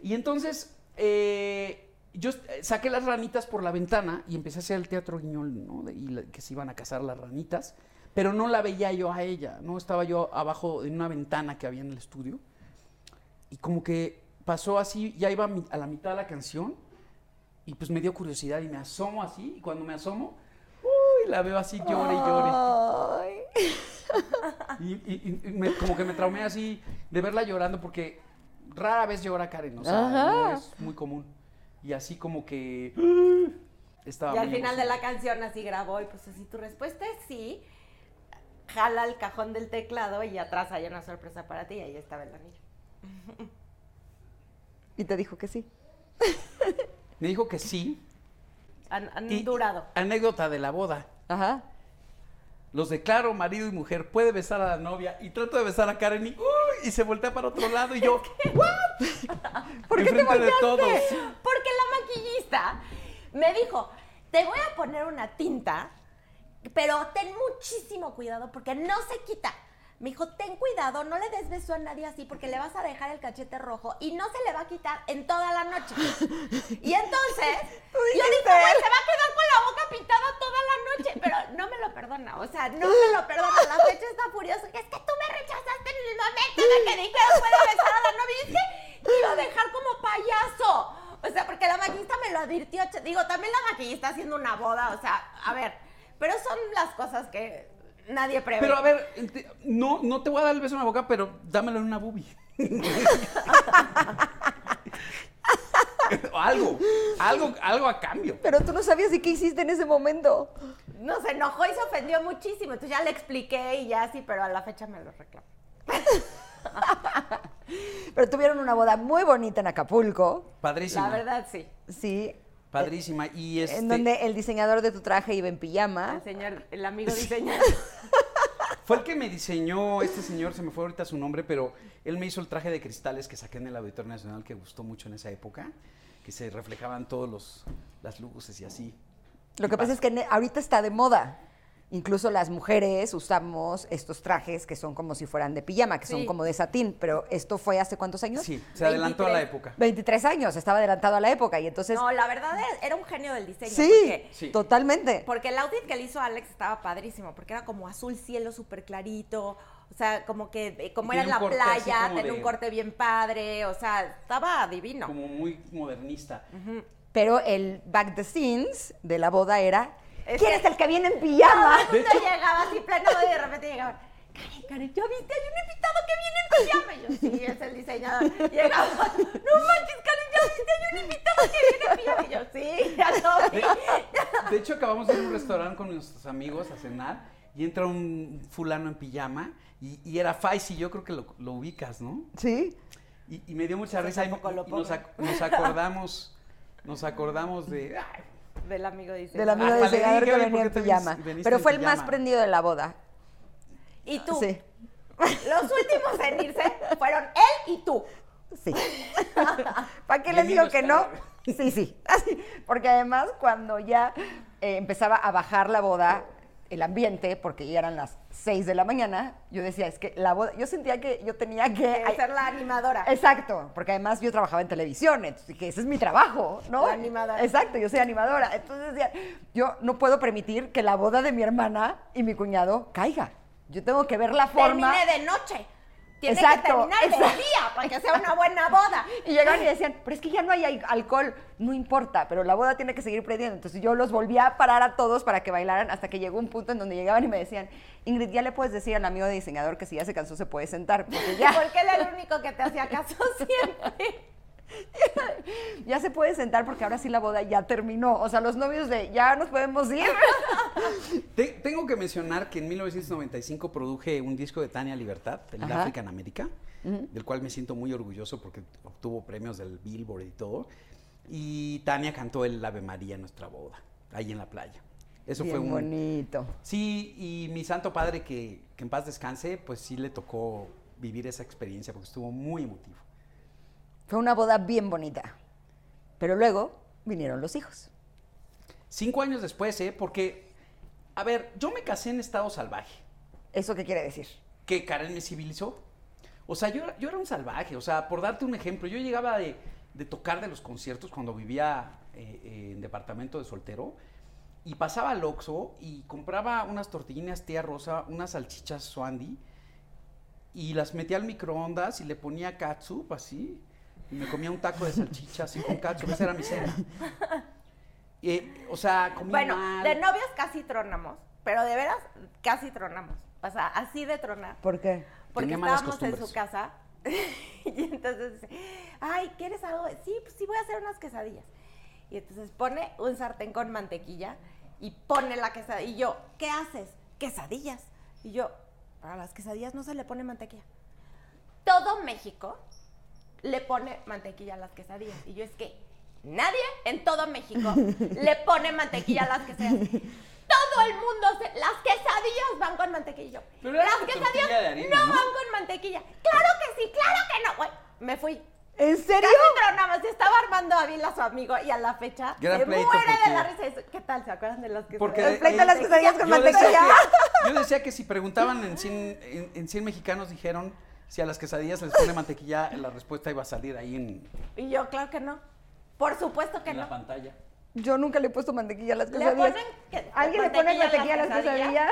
Speaker 1: Y entonces eh, yo saqué las ranitas por la ventana y empecé a hacer el teatro guiñol, ¿no? De- y la- que se iban a casar las ranitas, pero no la veía yo a ella, ¿no? Estaba yo abajo en una ventana que había en el estudio y como que pasó así, ya iba a la mitad de la canción y pues me dio curiosidad y me asomo así, y cuando me asomo, uy, la veo así, llore y llore.
Speaker 2: Ay.
Speaker 1: Y, y- y me- como que me traumé así de verla llorando porque rara vez llora Karen, o sea, no
Speaker 2: Ajá.
Speaker 1: es muy común. Y así como que uh, estaba
Speaker 3: Y al final de
Speaker 1: emocionado.
Speaker 3: la canción así grabó y pues así tu respuesta es sí. Jala el cajón del teclado y atrás hay una sorpresa para ti y ahí estaba el anillo.
Speaker 2: Y te dijo que sí.
Speaker 1: Me dijo que sí.
Speaker 3: Han, han
Speaker 1: y-
Speaker 3: durado.
Speaker 1: Anécdota de la boda.
Speaker 2: Ajá.
Speaker 1: Los declaro marido y mujer, puede besar a la novia y trato de besar a Karen y, uy, y se voltea para otro lado y yo,
Speaker 2: ¿Por qué te
Speaker 1: de todos.
Speaker 3: Porque la maquillista me dijo, te voy a poner una tinta, pero ten muchísimo cuidado porque no se quita. Me dijo, ten cuidado, no le des beso a nadie así porque le vas a dejar el cachete rojo y no se le va a quitar en toda la noche. Y entonces, yo dije, güey, se va a quedar con la boca pintada toda la noche, pero no me lo perdona, o sea, no me lo perdona. La fecha está furiosa, que es que tú me rechazaste en el momento de que dije, puede besar a la novia. Y es que te iba a dejar como payaso. O sea, porque la maquillista me lo advirtió. Digo, también la maquillista haciendo una boda, o sea, a ver, pero son las cosas que nadie prevé.
Speaker 1: pero a ver, no, no te voy a dar el beso en la boca, pero dámelo en una boobie. O algo, algo, algo a cambio.
Speaker 2: Pero tú no sabías y qué hiciste en ese momento.
Speaker 3: No, se enojó y se ofendió muchísimo. Entonces ya le expliqué y ya así, pero a la fecha me lo reclamó.
Speaker 2: Pero tuvieron una boda muy bonita en Acapulco.
Speaker 1: Padrísima.
Speaker 3: La verdad, sí.
Speaker 2: Sí.
Speaker 1: Padrísima. Y este,
Speaker 2: En donde el diseñador de tu traje iba en
Speaker 3: El
Speaker 2: pijama.
Speaker 3: señor, el amigo diseñador.
Speaker 1: Fue el que me diseñó, este señor, se me fue ahorita su nombre, pero él me hizo el traje de cristales que saqué en el Auditorio Nacional, que gustó mucho en esa época, que se reflejaban todos los, las luces y así.
Speaker 2: Lo que pasa es que ahorita está de moda. Incluso las mujeres usamos estos trajes que son como si fueran de pijama, que son como de satín. Pero esto fue hace cuántos años?
Speaker 1: Sí, se adelantó a la
Speaker 3: 23.
Speaker 1: época.
Speaker 2: 23 años, estaba adelantado a la época. Y entonces.
Speaker 3: No, la verdad es- era un genio del diseño.
Speaker 2: sí,
Speaker 3: porque-
Speaker 1: Sí.
Speaker 2: totalmente.
Speaker 3: Porque el outfit que le hizo Alex estaba padrísimo, porque era como azul cielo súper clarito, o sea, como que eh, como era en la playa, tenía
Speaker 1: de-
Speaker 3: un corte bien padre, o sea, estaba divino.
Speaker 1: Como muy modernista.
Speaker 2: Pero el back the scenes de la boda era.
Speaker 3: Es
Speaker 2: ¿Quién
Speaker 3: que-
Speaker 2: es el que viene en
Speaker 3: Todo
Speaker 2: pijama?
Speaker 3: el mundo llegaba así pleno y de repente llegaban. Karen, Karen, ¿ya viste? Hay un invitado que viene en pijama. Y yo, sí, es el diseñador. Llegaba, no manches, Karen, ¿ya viste? Hay un invitado que viene en pijama. Y yo, sí, ya lo vi.
Speaker 1: De hecho, acabamos de ir a un restaurante con nuestros amigos a cenar y entra un fulano en pijama y, y era Faisy, yo creo que lo, lo ubicas, ¿no?
Speaker 2: Sí.
Speaker 1: Y, y me dio mucha risa y, y nos,
Speaker 3: pongo.
Speaker 1: ac- nos acordamos, nos acordamos de... ay,
Speaker 3: Del amigo diseñador.
Speaker 2: Del amigo
Speaker 1: le
Speaker 2: diseñador
Speaker 1: dije,
Speaker 2: que venía en
Speaker 1: ¿por qué te vis-
Speaker 2: pijama. Pero fue el más prendido de la boda.
Speaker 3: Y tú,
Speaker 2: Sí.
Speaker 3: los últimos en irse fueron él y tú.
Speaker 2: Sí. ¿Para qué les digo que no? Sí, sí. Así, Porque además cuando ya eh, empezaba a bajar la boda, el ambiente, porque ya eran las 6 de la mañana, yo decía, es que la boda, yo sentía que yo tenía que...
Speaker 3: Ser la animadora.
Speaker 2: Exacto, porque además yo trabajaba en televisión, entonces dije, ese es mi trabajo, ¿no?
Speaker 3: La animadora.
Speaker 2: Exacto, yo soy animadora. Entonces decía, yo no puedo permitir que la boda de mi hermana y mi cuñado caiga. Yo tengo que ver la forma...
Speaker 3: Termine de noche. Tiene
Speaker 2: Exacto,
Speaker 3: que terminar
Speaker 2: exacto.
Speaker 3: día para que sea una buena boda.
Speaker 2: Y llegaban y decían, pero es que ya no hay al- alcohol. No importa, pero la boda tiene que seguir prendiendo. Entonces yo los volví a parar a todos para que bailaran hasta que llegó un punto en donde llegaban y me decían, Ingrid, ya le puedes decir al amigo de diseñador que si ya se cansó se puede sentar. Porque ya,
Speaker 3: Porque él era el único que te hacía caso siempre.
Speaker 2: ya se puede sentar porque ahora sí la boda ya terminó. O sea, los novios de ya nos podemos ir.
Speaker 1: Te- tengo que mencionar que en 1995 produje un disco de Tania Libertad, el
Speaker 2: Ajá.
Speaker 1: African America, del cual me siento muy orgulloso porque obtuvo premios del Billboard y todo. Y Tania cantó el Ave María en nuestra boda, ahí en la playa. Eso
Speaker 2: Bien
Speaker 1: fue un...
Speaker 2: bonito.
Speaker 1: Sí, y mi santo padre, que, que en paz descanse, pues sí le tocó vivir esa experiencia porque estuvo muy emotivo.
Speaker 2: Fue una boda bien bonita. Pero luego vinieron los hijos.
Speaker 1: Cinco años después, ¿eh? Porque, a ver, yo me casé en estado salvaje.
Speaker 2: ¿Eso qué quiere decir?
Speaker 1: que Karen me civilizó. O sea, yo, era- yo era un salvaje. O sea, por darte un ejemplo, yo llegaba de, de tocar de los conciertos cuando vivía eh, eh, en departamento de soltero y pasaba al Oxxo y compraba unas tortillinas tía Rosa, unas salchichas Swandy y las metía al microondas y le ponía catsup así y me comía un taco de salchicha así con catsup. Esa era mi cena. eh, o sea, comía
Speaker 3: Bueno,
Speaker 1: mal.
Speaker 3: de novios casi tronamos, pero de veras casi tronamos. O sea, así de tronar.
Speaker 2: ¿Por qué?
Speaker 3: Porque
Speaker 1: Tenía malas
Speaker 3: estábamos en su casa y entonces dice, ay, ¿quieres algo? Sí, pues sí, voy a hacer unas quesadillas. Y entonces pone un sartén con mantequilla y pone la quesadilla. Y yo, ¿qué haces? Quesadillas. Y yo, para las quesadillas no se le pone mantequilla. Todo México le pone mantequilla a las quesadillas. Y yo es que nadie en todo México le pone mantequilla a las quesadillas. Todo el mundo, se- las quesadillas van con mantequilla.
Speaker 1: Pero
Speaker 3: las quesadillas
Speaker 1: harina,
Speaker 3: no,
Speaker 1: ¿no?
Speaker 3: van con mantequilla. Claro que sí, claro que no. Güey, me fui.
Speaker 2: ¿En serio?
Speaker 3: Casi tronamos. Se estaba Armando Ávila, su amigo, y a la fecha se muere de la risa. ¿Qué tal? ¿Se acuerdan de las quesadillas?
Speaker 1: Porque
Speaker 2: El pleito de las quesadillas con
Speaker 1: yo decía
Speaker 2: mantequilla.
Speaker 1: que- yo decía que si preguntaban en 100, en, en 100 mexicanos dijeron si a las quesadillas les pone mantequilla, la respuesta iba a salir ahí en,
Speaker 3: Y yo, claro que no. Por supuesto que
Speaker 1: en
Speaker 3: no.
Speaker 1: la pantalla.
Speaker 2: Yo nunca le he puesto mantequilla a las
Speaker 3: ¿Le
Speaker 2: quesadillas.
Speaker 3: ponen que-
Speaker 2: ¿Alguien le pone
Speaker 3: mantequilla
Speaker 2: mantequilla a las quesadillas?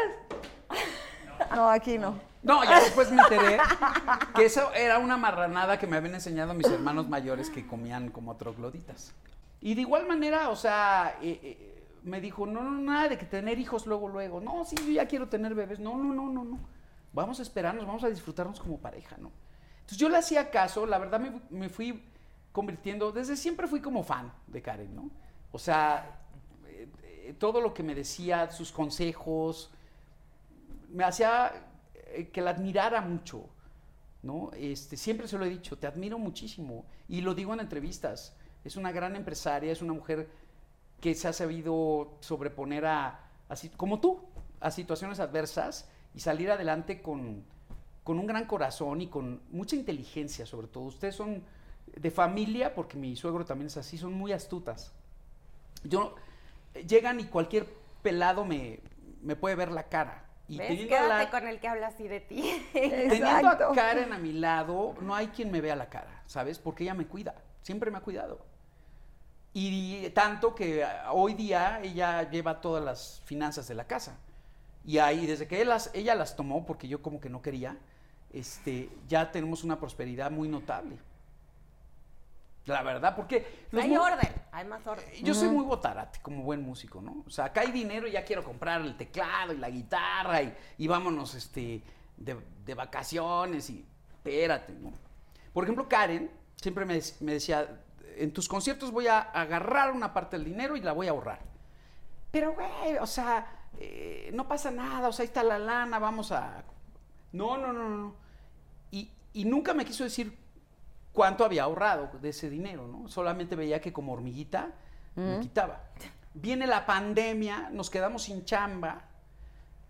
Speaker 2: No, aquí no.
Speaker 1: No, ya después me enteré que eso era una marranada que me habían enseñado mis hermanos mayores que comían como trogloditas. Y de igual manera, o sea, eh, eh, me dijo, no, no, nada de que tener hijos luego, luego. No, sí, yo ya quiero tener bebés. No, no, no, no, no. Vamos a esperarnos, vamos a disfrutarnos como pareja, ¿no? Entonces yo le hacía caso, la verdad me, me fui convirtiendo, desde siempre fui como fan de Karen, ¿no? O sea, eh, eh, todo lo que me decía, sus consejos, me hacía eh, que la admirara mucho, ¿no? Este, siempre se lo he dicho, te admiro muchísimo y lo digo en entrevistas. Es una gran empresaria, es una mujer que se ha sabido sobreponer a, a si- como tú, a situaciones adversas y salir adelante con, con un gran corazón y con mucha inteligencia, sobre todo. Ustedes son de familia, porque mi suegro también es así, son muy astutas. Yo llegan y cualquier pelado me, me puede ver la cara. Y
Speaker 3: ¿Ves?
Speaker 1: teniendo a
Speaker 3: Quédate
Speaker 1: la-
Speaker 3: con el que habla así de ti.
Speaker 1: Teniendo a Karen a mi lado, no hay quien me vea la cara, ¿sabes? Porque ella me cuida, siempre me ha cuidado. Y tanto que hoy día ella lleva todas las finanzas de la casa. Y ahí, desde que él las- ella las tomó, porque yo como que no quería, este, ya tenemos una prosperidad muy notable. La verdad, porque... los
Speaker 3: hay orden, hay más orden.
Speaker 1: yo soy muy botarate como buen músico, ¿no? O sea, acá hay dinero y ya quiero comprar el teclado y la guitarra y, y vámonos este, de, de vacaciones y espérate, ¿no? Por ejemplo, Karen siempre me, me decía, en tus conciertos voy a agarrar una parte del dinero y la voy a ahorrar. Pero, güey, o sea, eh, no pasa nada, o sea, ahí está la lana, vamos a... No, no, no, no. Y, y nunca me quiso decir cuánto había ahorrado de ese dinero, ¿no? Solamente veía que como hormiguita me quitaba. Viene la pandemia, nos quedamos sin chamba,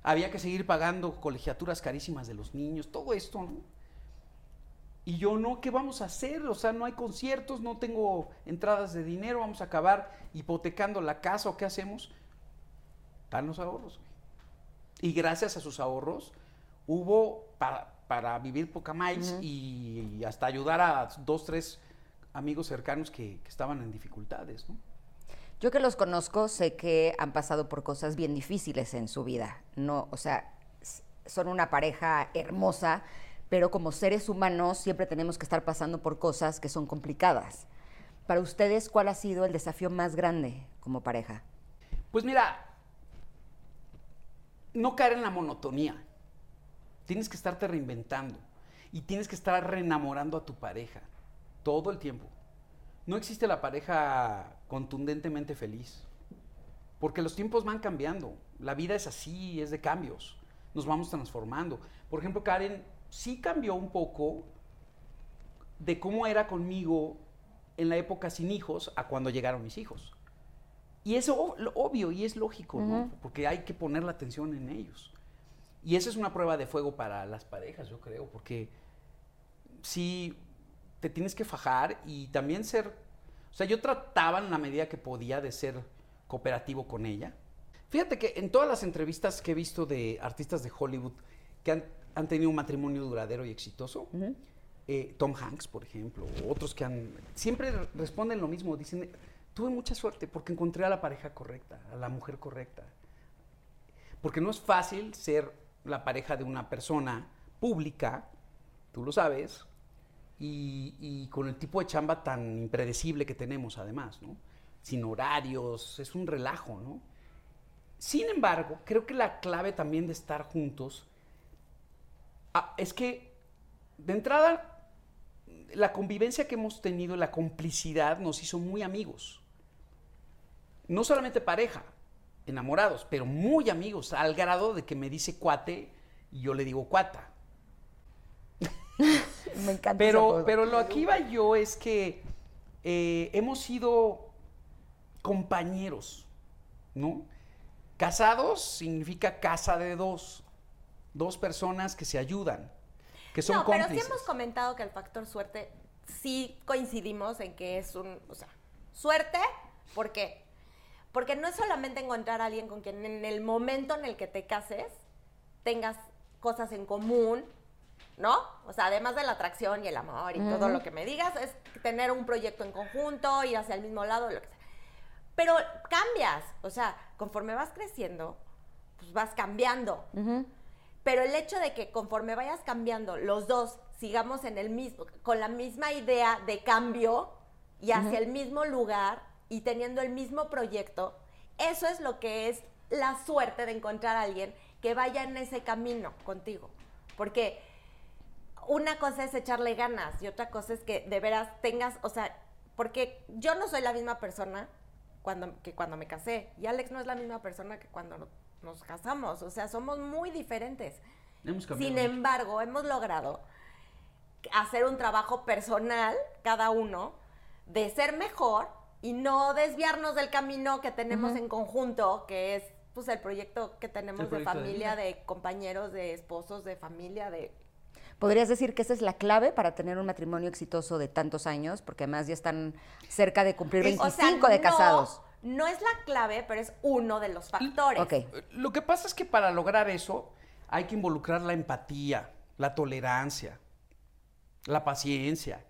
Speaker 1: había que seguir pagando colegiaturas carísimas de los niños, todo esto, ¿no? Y yo no, ¿qué vamos a hacer? O sea, no hay conciertos, no tengo entradas de dinero, vamos a acabar hipotecando la casa o qué hacemos. Están los ahorros. güey. Y gracias a sus ahorros hubo para, para vivir poca miles y, y hasta ayudar a dos, tres amigos cercanos que, que estaban en dificultades, ¿no?
Speaker 2: Yo que los conozco, sé que han pasado por cosas bien difíciles en su vida. No, o sea, son una pareja hermosa, pero como seres humanos siempre tenemos que estar pasando por cosas que son complicadas. Para ustedes, ¿cuál ha sido el desafío más grande como pareja?
Speaker 1: Pues mira, no caer en la monotonía. Tienes que estarte reinventando y tienes que estar reenamorando a tu pareja todo el tiempo. No existe la pareja contundentemente feliz, porque los tiempos van cambiando. La vida es así, es de cambios. Nos vamos transformando. Por ejemplo, Karen sí cambió un poco de cómo era conmigo en la época sin hijos a cuando llegaron mis hijos. Y lo obvio y es lógico, ¿no? Porque hay que poner la atención en ellos. Y esa es una prueba de fuego para las parejas, yo creo, porque sí te tienes que fajar y también ser, o sea, yo trataba en la medida que podía de ser cooperativo con ella. Fíjate que en todas las entrevistas que he visto de artistas de Hollywood que han, han tenido un matrimonio duradero y exitoso, eh, Tom Hanks, por ejemplo, otros que han, siempre responden lo mismo, dicen, tuve mucha suerte porque encontré a la pareja correcta, a la mujer correcta. Porque no es fácil ser la pareja de una persona pública, tú lo sabes, y, con el tipo de chamba tan impredecible que tenemos además, ¿no? sin horarios, es un relajo, ¿no? Sin embargo, creo que la clave también de estar juntos ah, es que, de entrada, la convivencia que hemos tenido, la complicidad nos hizo muy amigos. No solamente pareja, enamorados, pero muy amigos, al grado de que me dice cuate y yo le digo cuata.
Speaker 2: Me encanta.
Speaker 1: Pero, pero lo que iba yo es que eh, hemos sido compañeros, ¿no? Casados significa casa de dos, dos personas que se ayudan, que son
Speaker 3: no, pero sí hemos comentado que el factor suerte sí coincidimos en que es un, o sea, suerte, ¿por qué? Porque no es solamente encontrar a alguien con quien en el momento en el que te cases tengas cosas en común, ¿no? O sea, además de la atracción y el amor y todo lo que me digas, es tener un proyecto en conjunto, ir hacia el mismo lado, lo que sea. Pero cambias, o sea, conforme vas creciendo, pues vas cambiando. Pero el hecho de que conforme vayas cambiando, los dos sigamos en el mismo, con la misma idea de cambio y hacia el mismo lugar y teniendo el mismo proyecto, eso es lo que es la suerte de encontrar a alguien que vaya en ese camino contigo. Porque una cosa es echarle ganas y otra cosa es que de veras tengas, o sea, porque yo no soy la misma persona cuando, que cuando me casé y Alex no es la misma persona que cuando no- nos casamos, o sea, somos muy diferentes.
Speaker 1: Hemos
Speaker 3: Sin embargo, hemos logrado hacer un trabajo personal, cada uno, de ser mejor y no desviarnos del camino que tenemos en conjunto, que es pues el proyecto que tenemos de
Speaker 1: proyecto de
Speaker 3: familia, de compañeros, de esposos, de familia, de
Speaker 2: ¿Podrías decir que esa es la clave para tener un matrimonio exitoso de tantos años? Porque además ya están cerca de cumplir
Speaker 1: Es-
Speaker 2: 25
Speaker 3: o sea,
Speaker 2: de
Speaker 3: no-
Speaker 2: casados.
Speaker 3: No es la clave, pero es uno de los factores.
Speaker 1: Lo que pasa es que para lograr eso hay que involucrar la empatía, la tolerancia, la paciencia.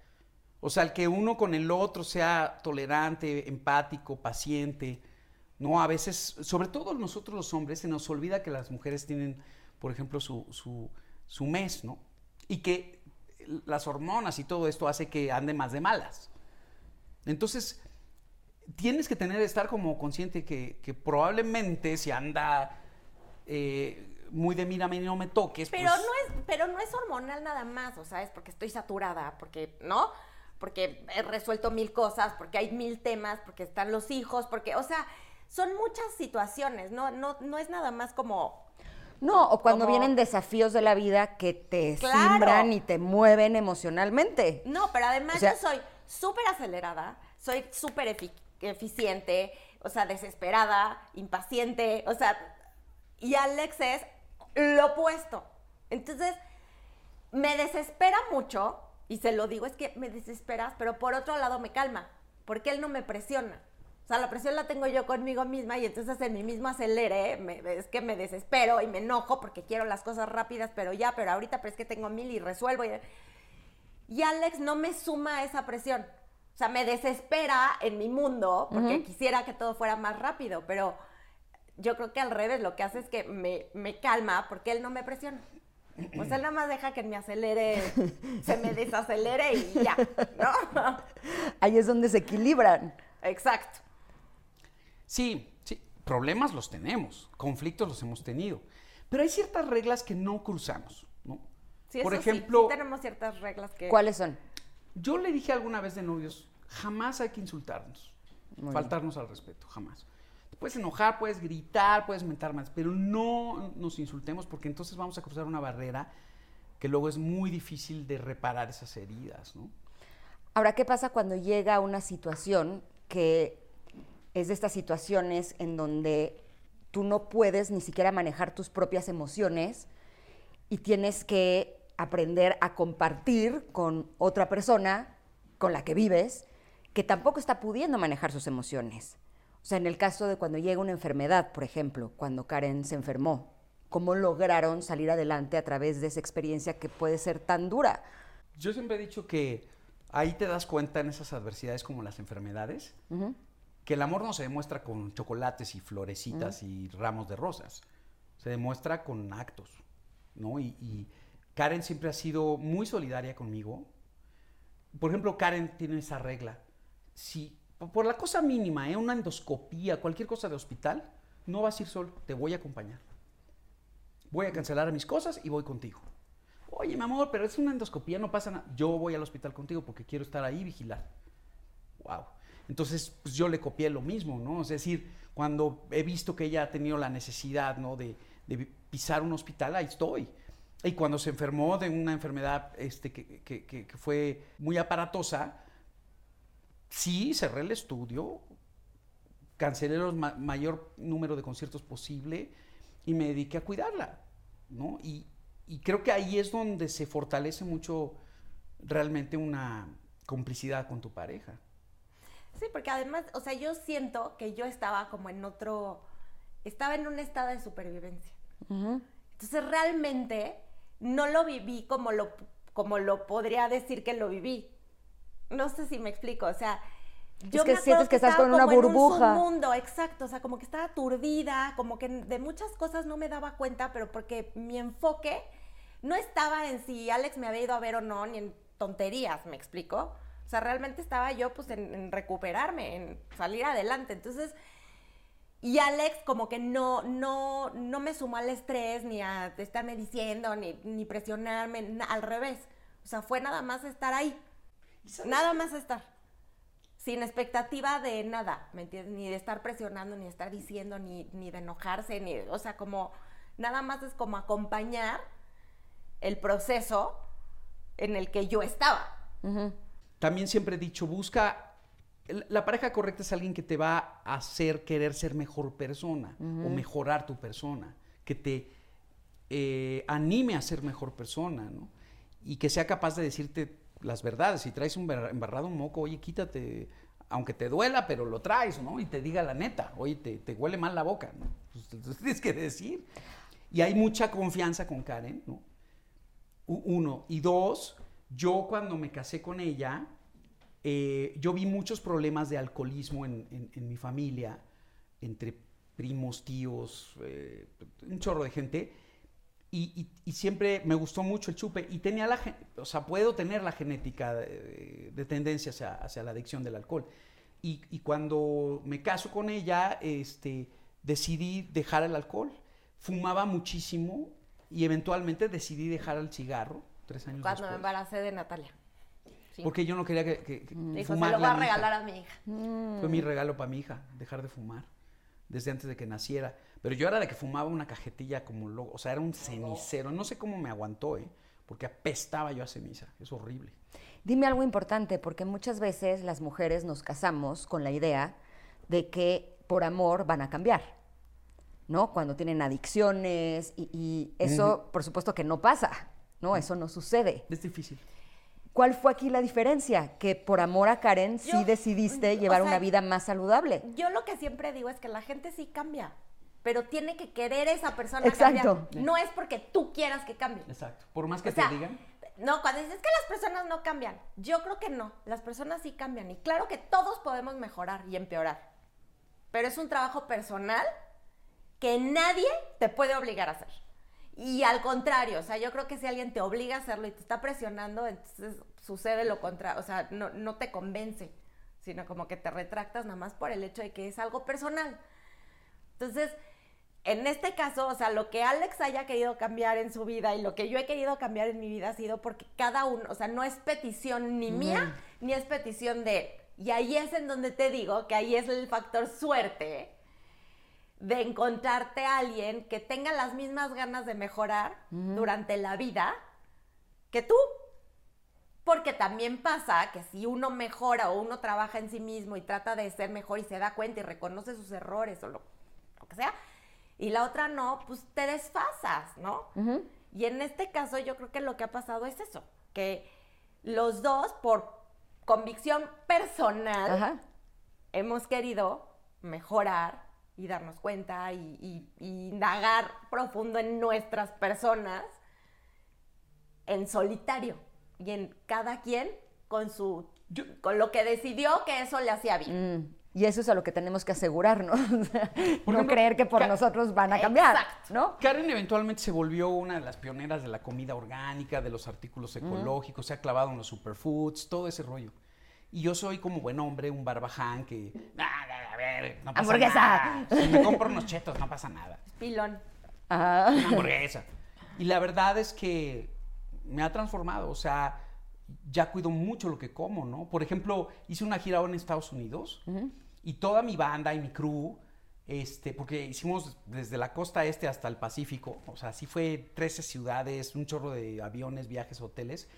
Speaker 1: O sea, el que uno con el otro sea tolerante, empático, paciente. No, a veces, sobre todo nosotros los hombres, se nos olvida que las mujeres tienen, por ejemplo, su, su, su mes, ¿no? Y que las hormonas y todo esto hace que ande más de malas. Entonces, tienes que tener, estar como consciente que, que probablemente si anda eh, muy de mira, no me toques.
Speaker 3: Pero
Speaker 1: pues,
Speaker 3: no es, pero no es hormonal nada más, o sea, es porque estoy saturada, porque, ¿no? Porque he resuelto mil cosas, porque hay mil temas, porque están los hijos, porque, o sea, son muchas situaciones, no, no, no es nada más como
Speaker 2: No, o cuando
Speaker 3: Como-
Speaker 2: vienen desafíos de la vida que te
Speaker 3: Claro.
Speaker 2: simbran y te mueven emocionalmente.
Speaker 3: No, pero además
Speaker 2: O sea-
Speaker 3: yo soy súper acelerada, soy súper efi- eficiente, o sea, desesperada, impaciente, o sea, y Alex es lo opuesto. Entonces, me desespera mucho, y se lo digo, es que me desesperas, pero por otro lado me calma, porque él no me presiona. O sea, la presión la tengo yo conmigo misma y entonces en mi mismo acelere, me- es que me desespero y me enojo porque quiero las cosas rápidas, pero ya, pero ahorita, pero es que tengo mil y resuelvo. Y, y Alex no me suma esa presión. O sea, me desespera en mi mundo porque quisiera que todo fuera más rápido, pero yo creo que al revés lo que hace es que me, me calma porque él no me presiona. O sea, él nada más deja que me acelere, se me desacelere y ya, ¿no?
Speaker 2: Ahí es donde se equilibran.
Speaker 3: Exacto.
Speaker 1: Sí, sí, problemas los tenemos, conflictos los hemos tenido, pero hay ciertas reglas que no cruzamos, ¿no?
Speaker 3: Sí,
Speaker 1: Por
Speaker 3: eso sí,
Speaker 1: ejemplo,
Speaker 3: sí tenemos ciertas reglas que...
Speaker 2: ¿Cuáles son?
Speaker 1: yo le dije alguna vez de novios, jamás hay que insultarnos,
Speaker 2: Muy
Speaker 1: faltarnos al respeto, jamás. Puedes enojar, puedes gritar, puedes mentar más, pero no nos insultemos porque entonces vamos a cruzar una barrera que luego es muy difícil de reparar esas heridas, ¿no?
Speaker 2: Ahora, ¿qué pasa cuando llega una situación que es de estas situaciones en donde tú no puedes ni siquiera manejar tus propias emociones y tienes que aprender a compartir con otra persona con la que vives que tampoco está pudiendo manejar sus emociones? O sea, en el caso de cuando llega una enfermedad, por ejemplo, cuando Karen se enfermó, ¿cómo lograron salir adelante a través de esa experiencia que puede ser tan dura?
Speaker 1: Yo siempre he dicho que ahí te das cuenta en esas adversidades como las enfermedades, que el amor no se demuestra con chocolates y florecitas y ramos de rosas, se demuestra con actos, ¿no? Y, y Karen siempre ha sido muy solidaria conmigo. Por ejemplo, Karen tiene esa regla. Si Por- la cosa mínima, ¿eh? una endoscopía, cualquier cosa de hospital, no vas a ir solo, te voy a acompañar. Voy a cancelar mis cosas y voy contigo. Oye, mi amor, pero es una endoscopía, no pasa nada. Yo voy al hospital contigo porque quiero estar ahí vigilar. Wow. Entonces, pues yo le copié lo mismo, ¿no? Es decir, cuando he visto que ella ha tenido la necesidad, ¿no? De, pisar un hospital, ahí estoy. Y cuando se enfermó de una enfermedad este, que fue muy aparatosa, sí, cerré el estudio, cancelé el mayor número de conciertos posible y me dediqué a cuidarla, ¿no? Y, y creo que ahí es donde se fortalece mucho realmente una complicidad con tu pareja.
Speaker 3: Sí, porque además, o sea, yo siento que yo estaba como en otro, estaba en un estado de supervivencia. Entonces realmente no lo viví como lo, como lo podría decir que lo viví. No sé si me explico, o sea, yo
Speaker 2: que
Speaker 3: me
Speaker 2: sientes que estás
Speaker 3: estaba
Speaker 2: con una
Speaker 3: como en un
Speaker 2: burbuja.
Speaker 3: submundo, exacto, o sea, como que estaba aturdida, como que de muchas cosas no me daba cuenta, pero porque mi enfoque no estaba en si Alex me había ido a ver o no, ni en tonterías, ¿me explico? O sea, realmente estaba yo pues en, en recuperarme, en salir adelante. Entonces, y Alex como que no, no, no me sumó al estrés, ni a estarme diciendo, ni, ni presionarme, na- al revés. O sea, fue nada más estar ahí. Nada más estar. Sin expectativa de nada, ¿me entiendes? Ni de estar presionando, ni de estar diciendo, ni, ni de enojarse, ni, o sea, como nada más es como acompañar el proceso en el que yo estaba.
Speaker 1: También siempre he dicho, busca, la pareja correcta es alguien que te va a hacer querer ser mejor persona o mejorar tu persona, que te eh, anime a ser mejor persona, ¿no? Y que sea capaz de decirte las verdades. Si traes un embarrado un moco, oye, quítate, aunque te duela, pero lo traes, ¿no? Y te diga la neta, oye, te, huele mal la boca, ¿no? Pues, tienes que decir. Y hay mucha confianza con Karen, ¿no? Uno. Y dos, yo cuando me casé con ella, eh, yo vi muchos problemas de alcoholismo en mi familia, entre primos, tíos, eh, un chorro de gente. Y, y- y siempre me gustó mucho el chupe. Y tenía la, o sea, puedo tener la genética de, de tendencia hacia, hacia la adicción del alcohol. Y, y cuando me caso con ella, este, decidí dejar el alcohol. Fumaba muchísimo y eventualmente decidí dejar el cigarro tres años
Speaker 3: Cuando me
Speaker 1: después.
Speaker 3: embaracé de Natalia. Sí.
Speaker 1: Porque yo no quería que, que- que
Speaker 3: Dijo, se
Speaker 1: fumara
Speaker 3: lo voy a
Speaker 1: mi hija.
Speaker 3: regalar a mi hija.
Speaker 1: Fue mi regalo para mi hija, dejar de fumar, desde antes de que naciera. Pero yo era de que fumaba una cajetilla como loco, o sea, era un cenicero. No sé cómo me aguantó, ¿eh? Porque apestaba yo a ceniza, es horrible.
Speaker 2: Dime algo importante, porque muchas veces las mujeres nos casamos con la idea de que por amor van a cambiar, ¿no? Cuando tienen adicciones y, y eso, por supuesto que no pasa, ¿no? Eso no sucede.
Speaker 1: Es difícil.
Speaker 2: ¿Cuál fue aquí la diferencia? Que por amor a Karen sí decidiste
Speaker 3: o
Speaker 2: llevar
Speaker 3: sea,
Speaker 2: una vida más saludable.
Speaker 3: Yo lo que siempre digo es que la gente sí cambia, pero tiene que querer esa persona
Speaker 2: Exacto.
Speaker 3: cambiar. No es porque tú quieras que cambie.
Speaker 1: Exacto. Por más que
Speaker 3: O sea,
Speaker 1: te digan.
Speaker 3: No, cuando dices que las personas no cambian, yo creo que no, las personas sí cambian y claro que todos podemos mejorar y empeorar, pero es un trabajo personal que nadie te puede obligar a hacer. Y al contrario, o sea, yo creo que si alguien te obliga a hacerlo y te está presionando, entonces sucede lo contrario, o sea, no, no te convence, sino como que te retractas nada más por el hecho de que es algo personal. Entonces, en este caso, o sea, lo que Alex haya querido cambiar en su vida y lo que yo he querido cambiar en mi vida ha sido porque cada uno, o sea, no es petición ni mía, ni es petición de él. Y ahí es en donde te digo que ahí es el factor suerte de encontrarte a alguien que tenga las mismas ganas de mejorar durante la vida que tú. Porque también pasa que si uno mejora o uno trabaja en sí mismo y trata de ser mejor y se da cuenta y reconoce sus errores o lo, lo que sea, y la otra no, pues te desfasas, ¿no? Y en este caso yo creo que lo que ha pasado es eso, que los dos por convicción personal
Speaker 2: Ajá.
Speaker 3: hemos querido mejorar y darnos cuenta y, y- y indagar profundo en nuestras personas en solitario y en cada quien con su
Speaker 1: Yo-
Speaker 3: con lo que decidió que eso le hacía bien.
Speaker 2: Mm, Y eso es a lo que tenemos que asegurarnos. No
Speaker 1: ejemplo,
Speaker 2: creer que por
Speaker 1: Ca-
Speaker 2: nosotros van a cambiar,
Speaker 3: Exacto.
Speaker 2: ¿no?
Speaker 1: Karen eventualmente se volvió una de las pioneras de la comida orgánica, de los artículos ecológicos, se ha clavado en los superfoods, todo ese rollo. Y yo soy como buen hombre, un barbaján que. "Ah, a ver, no pasa
Speaker 2: Hamburguesa.
Speaker 1: nada. Si me compro unos chetos, no pasa nada.
Speaker 3: Pilón.
Speaker 2: Ajá.
Speaker 1: Una hamburguesa. Y la verdad es que me ha transformado. O sea, ya cuido mucho lo que como, ¿no? Por ejemplo, hice una gira ahora en Estados Unidos y toda mi banda y mi crew, este, porque hicimos desde la costa este hasta el Pacífico, o sea, sí fue 13 ciudades, un chorro de aviones, viajes, hoteles.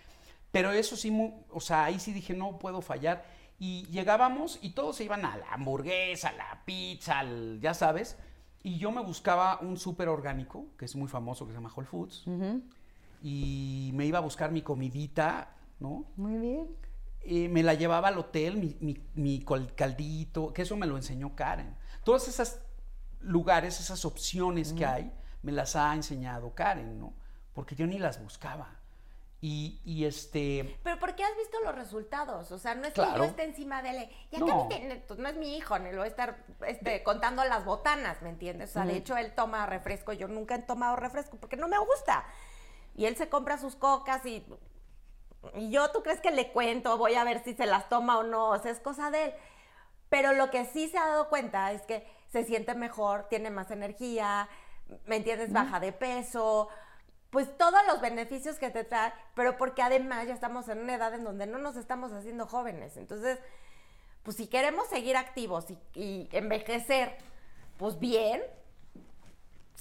Speaker 1: Pero eso sí, o sea, ahí sí dije, no puedo fallar. Y llegábamos y todos se iban a la hamburguesa, a la pizza, al- ya sabes. Y yo me buscaba un súper orgánico, que es muy famoso, que se llama Whole Foods. Y me iba a buscar mi comidita, ¿no?
Speaker 2: Muy bien.
Speaker 1: Eh, me la llevaba al hotel, mi, mi- mi col- caldito, que eso me lo enseñó Karen. Todos esos lugares, esas opciones que hay, me las ha enseñado Karen, ¿no? Porque yo ni las buscaba. Y, y este...
Speaker 3: Pero ¿por qué has visto los resultados? O sea, no es que
Speaker 1: Claro.
Speaker 3: yo esté encima de él. Ya
Speaker 1: No.
Speaker 3: no. no es mi hijo, ni lo voy a estar este, contando las botanas, ¿me entiendes? O sea, de hecho, él toma refresco. Yo nunca he tomado refresco porque no me gusta. Y él se compra sus cocas y, y yo, ¿tú crees que le cuento? Voy a ver si se las toma o no. O sea, es cosa de él. Pero lo que sí se ha dado cuenta es que se siente mejor, tiene más energía, ¿me entiendes? Baja de peso, pues todos los beneficios que te trae, pero porque además ya estamos en una edad en donde no nos estamos haciendo jóvenes. Entonces, pues si queremos seguir activos y, y envejecer, pues bien,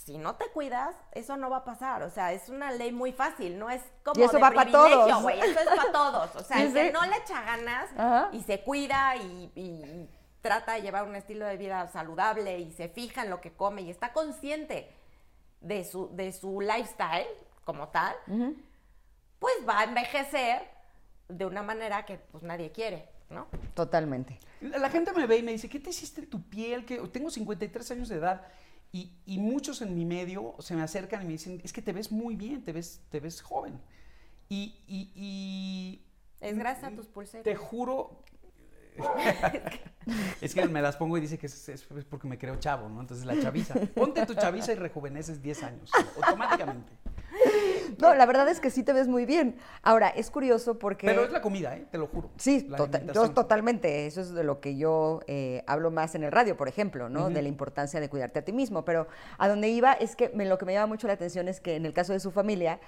Speaker 3: si no te cuidas, eso no va a pasar. O sea, es una ley muy fácil, no es como
Speaker 2: Y eso
Speaker 3: de
Speaker 2: va pa'
Speaker 3: privilegio,
Speaker 2: todos.
Speaker 3: güey, Eso es para todos. O sea,
Speaker 2: Sí,
Speaker 3: el que no le echa ganas
Speaker 2: Ajá.
Speaker 3: y se cuida y, y trata de llevar un estilo de vida saludable y se fija en lo que come y está consciente de su, de su lifestyle como tal, pues va a envejecer de una manera que pues nadie quiere, ¿no?
Speaker 2: Totalmente.
Speaker 1: La la gente me ve y me dice, ¿qué te hiciste en tu piel? Que tengo 53 años de edad y, y muchos en mi medio se me acercan y me dicen, es que te ves muy bien, te ves, te ves joven. Y, y- y
Speaker 3: Es gracias a tus pulseras.
Speaker 1: te juro... es que me las pongo y dice que es, es porque me creo chavo, ¿no? Entonces la chaviza. Ponte tu chaviza y rejuveneces 10 años, automáticamente.
Speaker 2: No, la verdad es que sí te ves muy bien. Ahora, es curioso porque...
Speaker 1: Pero es la comida, ¿eh? Te lo juro.
Speaker 2: Sí,
Speaker 1: La
Speaker 2: tota- yo totalmente. Eso es de lo que yo eh, hablo más en el radio, por ejemplo, ¿no? De la importancia de cuidarte a ti mismo. Pero a donde iba es que me- lo que me llama mucho la atención es que en el caso de su familia,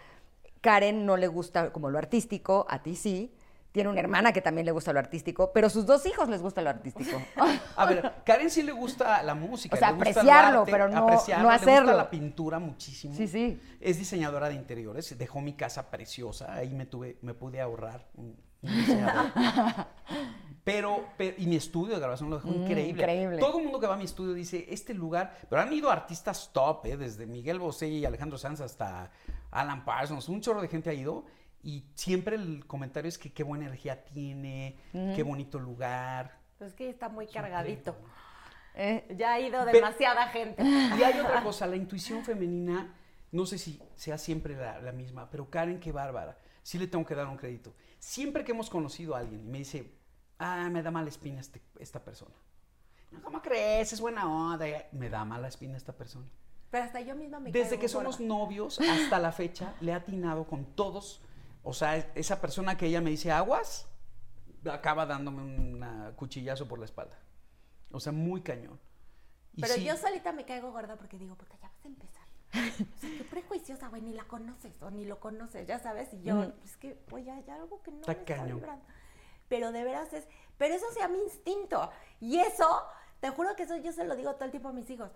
Speaker 2: Karen no le gusta como lo artístico, a ti sí. Tiene una hermana que también le gusta lo artístico, pero sus dos hijos les gusta lo artístico.
Speaker 1: A ver, Karen sí le gusta la música.
Speaker 2: O sea,
Speaker 1: le gusta
Speaker 2: apreciarlo,
Speaker 1: arte,
Speaker 2: pero no-
Speaker 1: apreciarlo,
Speaker 2: no
Speaker 1: Le
Speaker 2: hacerlo.
Speaker 1: gusta la pintura muchísimo.
Speaker 2: Sí, sí.
Speaker 1: Es diseñadora de interiores. Dejó mi casa preciosa. Ahí me tuve, me pude ahorrar un, un diseñador. Pero, pero- y mi estudio de grabación lo dejó increíble.
Speaker 2: Mm, increíble.
Speaker 1: Todo el mundo que va a mi estudio dice, este lugar, pero han ido artistas top, ¿eh? desde Miguel Bosé y Alejandro Sanz hasta Alan Parsons, un chorro de gente ha ido y siempre el comentario es que qué buena energía tiene, qué bonito lugar.
Speaker 3: Pues que está muy cargadito.
Speaker 2: Eh,
Speaker 3: Ya ha ido
Speaker 1: Pero-
Speaker 3: demasiada gente.
Speaker 1: Y hay otra cosa, la intuición femenina, no sé si sea siempre la, la misma, pero Karen, qué bárbara. Sí le tengo que dar un crédito. Siempre que hemos conocido a alguien y me dice, ah, me da mala espina este- esta persona. No, ¿Cómo crees? Es buena onda. Me da mala espina esta persona.
Speaker 3: Pero hasta yo misma me
Speaker 1: Desde que somos
Speaker 3: gorda.
Speaker 1: novios hasta la fecha, le he atinado con todos. O sea, es- esa persona que ella me dice aguas, acaba dándome un cuchillazo por la espalda. O sea, muy cañón. Y
Speaker 3: Pero
Speaker 1: sí,
Speaker 3: yo solita me caigo gorda porque digo, puta, ya vas a empezar. O sea, qué prejuiciosa, güey, ni la conoces o ni lo conoces, ya sabes. Y yo, es que, oye, hay algo que no
Speaker 1: Está
Speaker 3: me está
Speaker 1: cañón.
Speaker 3: vibrando. Pero de veras es, pero eso sea mi instinto. Y eso, te juro que eso yo se lo digo todo el tiempo a mis hijos.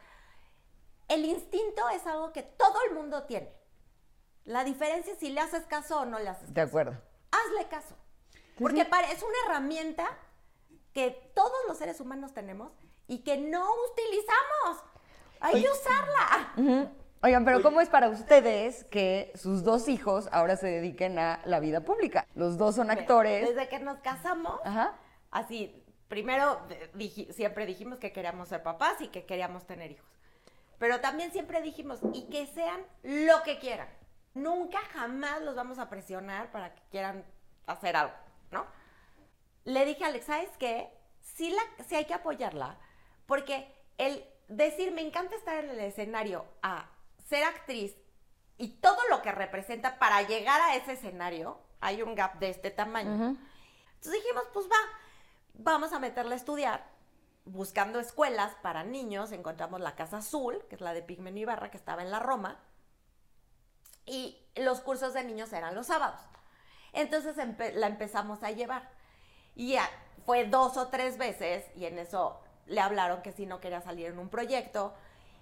Speaker 3: El instinto es algo que todo el mundo tiene. La diferencia es si le haces caso o no le haces caso.
Speaker 2: de acuerdo.
Speaker 3: hazle caso. Porque pare- es una herramienta que todos los seres humanos tenemos y que no utilizamos. Hay
Speaker 1: Oye.
Speaker 3: que usarla.
Speaker 2: Ujú. Oigan, pero ¿cómo es para ustedes que sus dos hijos ahora se dediquen a la vida pública? Los dos son actores.
Speaker 3: Desde que nos casamos,
Speaker 2: Ajá.
Speaker 3: así, primero siempre dijimos que queríamos ser papás y que queríamos tener hijos. Pero también siempre dijimos, y que sean lo que quieran. Nunca jamás los vamos a presionar para que quieran hacer algo, ¿no? Le dije a Alex, ¿sabes qué? Sí, la, sí hay que apoyarla, porque el decir, me encanta estar en el escenario, a ser actriz y todo lo que representa para llegar a ese escenario, hay un gap de este tamaño. Entonces dijimos, pues va, vamos a meterla a estudiar. Buscando escuelas para niños, encontramos la Casa Azul, que es la de Pigmenio Ibarra, que estaba en la Roma. Y los cursos de niños eran los sábados. Entonces empe- la empezamos a llevar. Y ya fue dos o tres veces y en eso le hablaron que si no quería salir en un proyecto.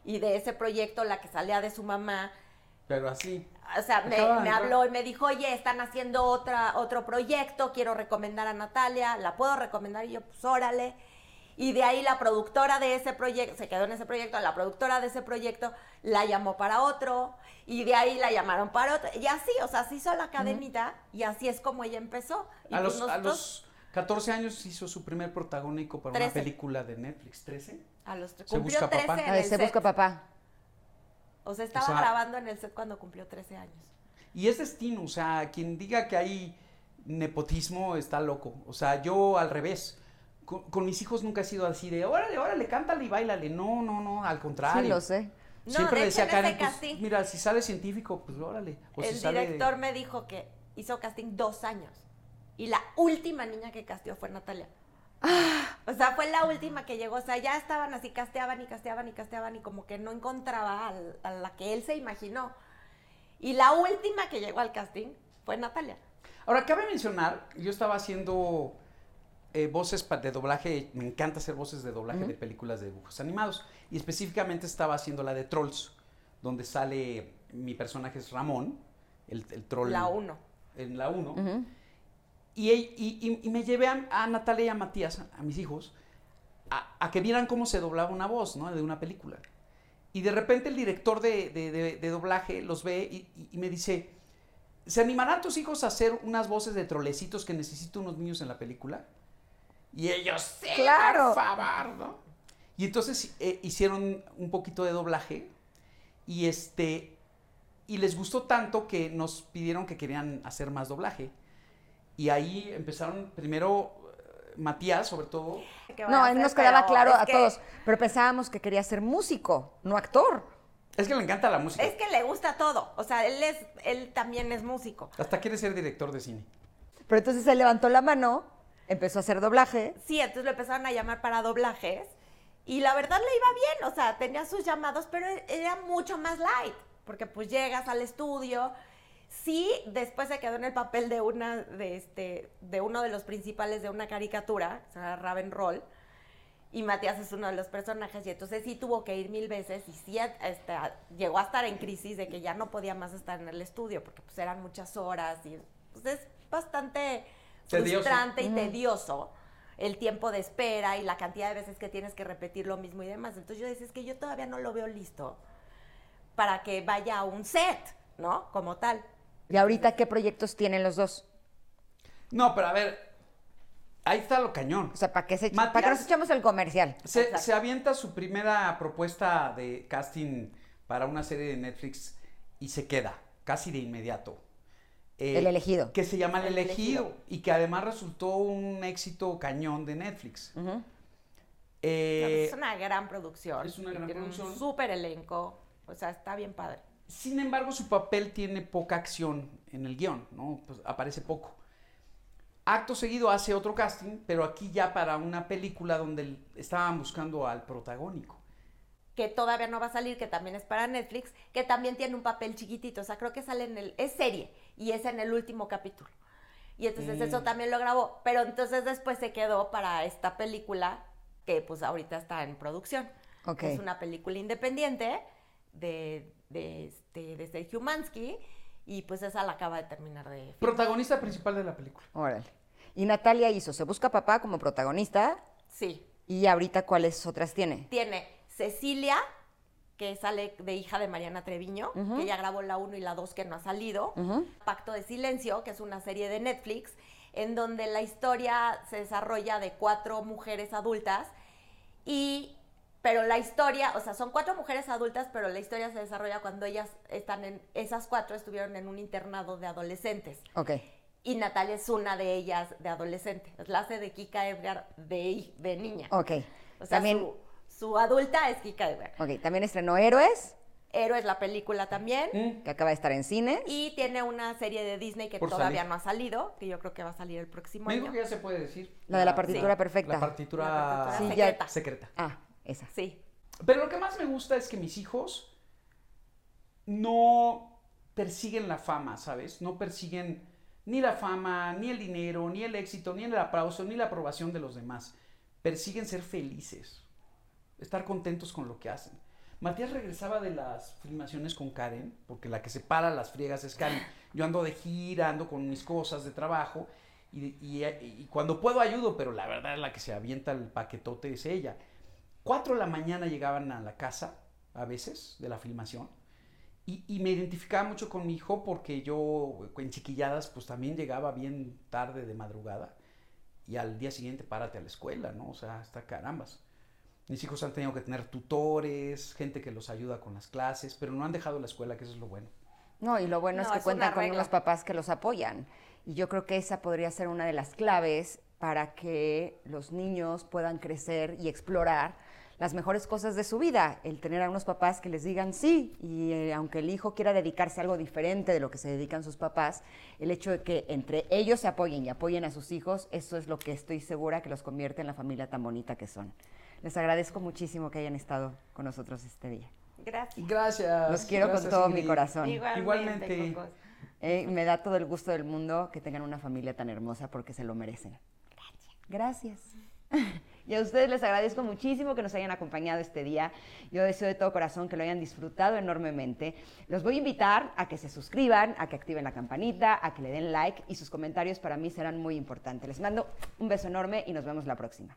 Speaker 3: Y de ese proyecto, la que salía de su mamá,
Speaker 1: Pero así.
Speaker 3: o sea, me, habló y me dijo, oye, están haciendo otra, otro proyecto, quiero recomendar a Natalia, ¿la puedo recomendar? Y yo, pues órale. Y de ahí la productora de ese proyecto, se quedó en ese proyecto, la productora de ese proyecto la llamó para otro, y de ahí la llamaron para otro, y así, o sea, se hizo la cadenita, y así es como ella empezó. Y
Speaker 1: A
Speaker 3: pues
Speaker 1: los, a
Speaker 3: nosotros,
Speaker 1: los 14 años hizo su primer protagónico para una
Speaker 3: 13.
Speaker 1: película de Netflix. ¿13?
Speaker 3: a los-
Speaker 1: Se
Speaker 3: cumplió
Speaker 1: busca
Speaker 3: 13
Speaker 1: papá.
Speaker 3: en
Speaker 2: A ver,
Speaker 3: el
Speaker 2: se
Speaker 3: set.
Speaker 2: busca papá.
Speaker 3: O sea, estaba
Speaker 1: O sea-
Speaker 3: grabando en el set cuando cumplió 13 años.
Speaker 1: Y es destino, o sea, quien diga que hay nepotismo está loco. O sea, yo al revés. Con, con mis hijos nunca he sido así de, órale, órale, cántale y bailale. No, no, no, al contrario.
Speaker 2: Sí, lo sé.
Speaker 3: No,
Speaker 1: Siempre decía
Speaker 3: hecho,
Speaker 1: Karen, pues, mira, si sale científico, pues órale. O si
Speaker 3: el
Speaker 1: sale-
Speaker 3: director me dijo que hizo casting dos años. Y la última niña que casteó fue Natalia. O sea, fue la última que llegó. O sea, ya estaban así, casteaban y casteaban y casteaban y como que no encontraba al- a la que él se imaginó. Y la última que llegó al casting fue Natalia.
Speaker 1: Ahora, cabe mencionar, yo estaba haciendo eh, voces de doblaje, me encanta hacer voces de doblaje de películas de dibujos animados, y específicamente estaba haciendo la de Trolls, donde sale, mi personaje es Ramón, el, el troll.
Speaker 3: La uno.
Speaker 1: En la 1. y, y- y- y me llevé a, a Natalia y a Matías, a, a mis hijos, a, a que vieran cómo se doblaba una voz, ¿no? De una película. Y de repente el director de, de- de- de doblaje los ve y, me dice, ¿se animarán tus hijos a hacer unas voces de trolecitos que necesito unos niños en la película? Y ellos, sí,
Speaker 2: Claro.
Speaker 1: por favor, ¿no? Y entonces eh, hicieron un poquito de doblaje y este y les gustó tanto que nos pidieron que querían hacer más doblaje. Y ahí empezaron primero eh, Matías, sobre todo.
Speaker 2: No, él nos quedaba claro a
Speaker 3: que-
Speaker 2: todos, pero pensábamos que quería ser músico, no actor.
Speaker 1: Es que le encanta la música.
Speaker 3: Es que le gusta todo. O sea, él, es, él también es músico.
Speaker 1: Hasta quiere ser director de cine.
Speaker 2: Pero entonces él levantó la mano, empezó a hacer doblaje.
Speaker 3: Sí, entonces lo empezaron a llamar para doblajes y la verdad le iba bien, o sea, tenía sus llamados, pero era mucho más light, porque pues llegas al estudio. Sí, después se quedó en el papel de una de este de uno de los principales de una caricatura, o sea, Raven Roll. Y Matías es uno de los personajes y entonces sí tuvo que ir mil veces y sí este, llegó a estar en crisis de que ya no podía más estar en el estudio porque pues eran muchas horas y pues es bastante
Speaker 1: Tedioso.
Speaker 3: frustrante y tedioso el tiempo de espera y la cantidad de veces que tienes que repetir lo mismo y demás. Entonces yo decía, es que yo todavía no lo veo listo para que vaya a un set, ¿no? Como tal.
Speaker 2: ¿Y ahorita qué proyectos tienen los dos?
Speaker 1: No, pero a ver, ahí está lo cañón.
Speaker 2: O sea, ¿para qué, se,
Speaker 1: Matías-
Speaker 2: para que nos echemos el comercial?
Speaker 1: Se avienta su primera propuesta de casting para una serie de Netflix y se queda, casi de inmediato. Eh,
Speaker 2: El elegido.
Speaker 1: Que se llama El,
Speaker 3: El
Speaker 1: elegido,
Speaker 3: elegido.
Speaker 1: y que además resultó un éxito cañón de Netflix. Eh,
Speaker 3: es una gran producción.
Speaker 1: es una gran
Speaker 3: tiene
Speaker 1: producción.
Speaker 3: Un súper elenco. O sea, está bien padre.
Speaker 1: Sin embargo, su papel tiene poca acción en el guion, ¿no? Pues aparece poco. Acto seguido hace otro casting, pero aquí ya para una película donde estaban buscando al protagónico.
Speaker 3: que todavía no va a salir, que también es para Netflix, que también tiene un papel chiquitito, o sea, creo que sale en el, es serie, y es en el último capítulo. Y entonces
Speaker 1: Mm.
Speaker 3: eso también lo grabó, pero entonces después se quedó para esta película, que pues ahorita está en producción.
Speaker 2: Ok.
Speaker 3: Es una película independiente de, de, este, de Sergio Mansky, y pues esa la acaba de terminar de...
Speaker 1: Protagonista principal de la película.
Speaker 2: Órale. Y Natalia hizo Se Busca Papá como protagonista.
Speaker 3: Sí,
Speaker 2: ¿Y ahorita cuáles otras tiene?
Speaker 3: tiene Cecilia, que sale de hija de Mariana Treviño, que ya grabó la 1 y la 2 que no ha salido. Pacto de Silencio, que es una serie de Netflix, en donde la historia se desarrolla de cuatro mujeres adultas y... Pero la historia, o sea, son cuatro mujeres adultas, pero la historia se desarrolla cuando ellas están en, esas cuatro estuvieron en un internado de adolescentes.
Speaker 2: Ok.
Speaker 3: Y Natalia es una de ellas de adolescente. Es la hace de Kika Edgar de, de niña.
Speaker 2: Ok.
Speaker 3: O sea,
Speaker 2: También,
Speaker 3: su, su adulta es Kika Edgar.
Speaker 2: ok, también estrenó Héroes.
Speaker 3: Héroes, la película también.
Speaker 1: Mm.
Speaker 2: Que acaba de estar en cines.
Speaker 3: Y tiene una serie de Disney que
Speaker 1: Por
Speaker 3: todavía
Speaker 1: salir.
Speaker 3: no ha salido, que yo creo que va a salir el próximo
Speaker 1: Me
Speaker 3: año.
Speaker 1: dijo que ya se puede decir.
Speaker 2: La de la partitura
Speaker 3: Sí.
Speaker 2: perfecta.
Speaker 1: La partitura,
Speaker 3: La partitura
Speaker 2: Sí, ya-
Speaker 3: secreta.
Speaker 1: secreta.
Speaker 2: Ah, esa.
Speaker 3: Sí.
Speaker 1: Pero lo que más me gusta es que mis hijos no persiguen la fama, ¿sabes? No persiguen ni la fama, ni el dinero, ni el éxito, ni el aplauso, ni la aprobación de los demás. Persiguen ser felices, estar contentos con lo que hacen. Matías regresaba de las filmaciones con Karen, porque la que separa las friegas es Karen. Yo ando de gira, ando con mis cosas de trabajo, y, y- y cuando puedo ayudo, pero la verdad la que se avienta el paquetote es ella. Cuatro de la mañana llegaban a la casa, a veces, de la filmación, y, y me identificaba mucho con mi hijo porque yo, en chiquilladas, pues también llegaba bien tarde de madrugada, y al día siguiente párate a la escuela, ¿no? O sea, hasta carambas. Mis hijos han tenido que tener tutores, gente que los ayuda con las clases, pero no han dejado la escuela, que eso es lo bueno.
Speaker 2: No, y lo bueno es que
Speaker 3: es
Speaker 2: cuentan con unos papás que los apoyan. Y yo creo que esa podría ser una de las claves para que los niños puedan crecer y explorar las mejores cosas de su vida, el tener a unos papás que les digan sí, y eh, aunque el hijo quiera dedicarse a algo diferente de lo que se dedican sus papás, el hecho de que entre ellos se apoyen y apoyen a sus hijos, eso es lo que estoy segura que los convierte en la familia tan bonita que son. Les agradezco muchísimo que hayan estado con nosotros este día.
Speaker 3: Gracias.
Speaker 1: Gracias.
Speaker 2: Los quiero con todo mi corazón.
Speaker 3: Igualmente.
Speaker 2: Eh, me da todo el gusto del mundo que tengan una familia tan hermosa porque se lo merecen. Gracias. Y a ustedes les agradezco muchísimo que nos hayan acompañado este día. Yo deseo de todo corazón que lo hayan disfrutado enormemente. Los voy a invitar a que se suscriban, a que activen la campanita, a que le den like y sus comentarios para mí serán muy importantes. Les mando un beso enorme y nos vemos la próxima.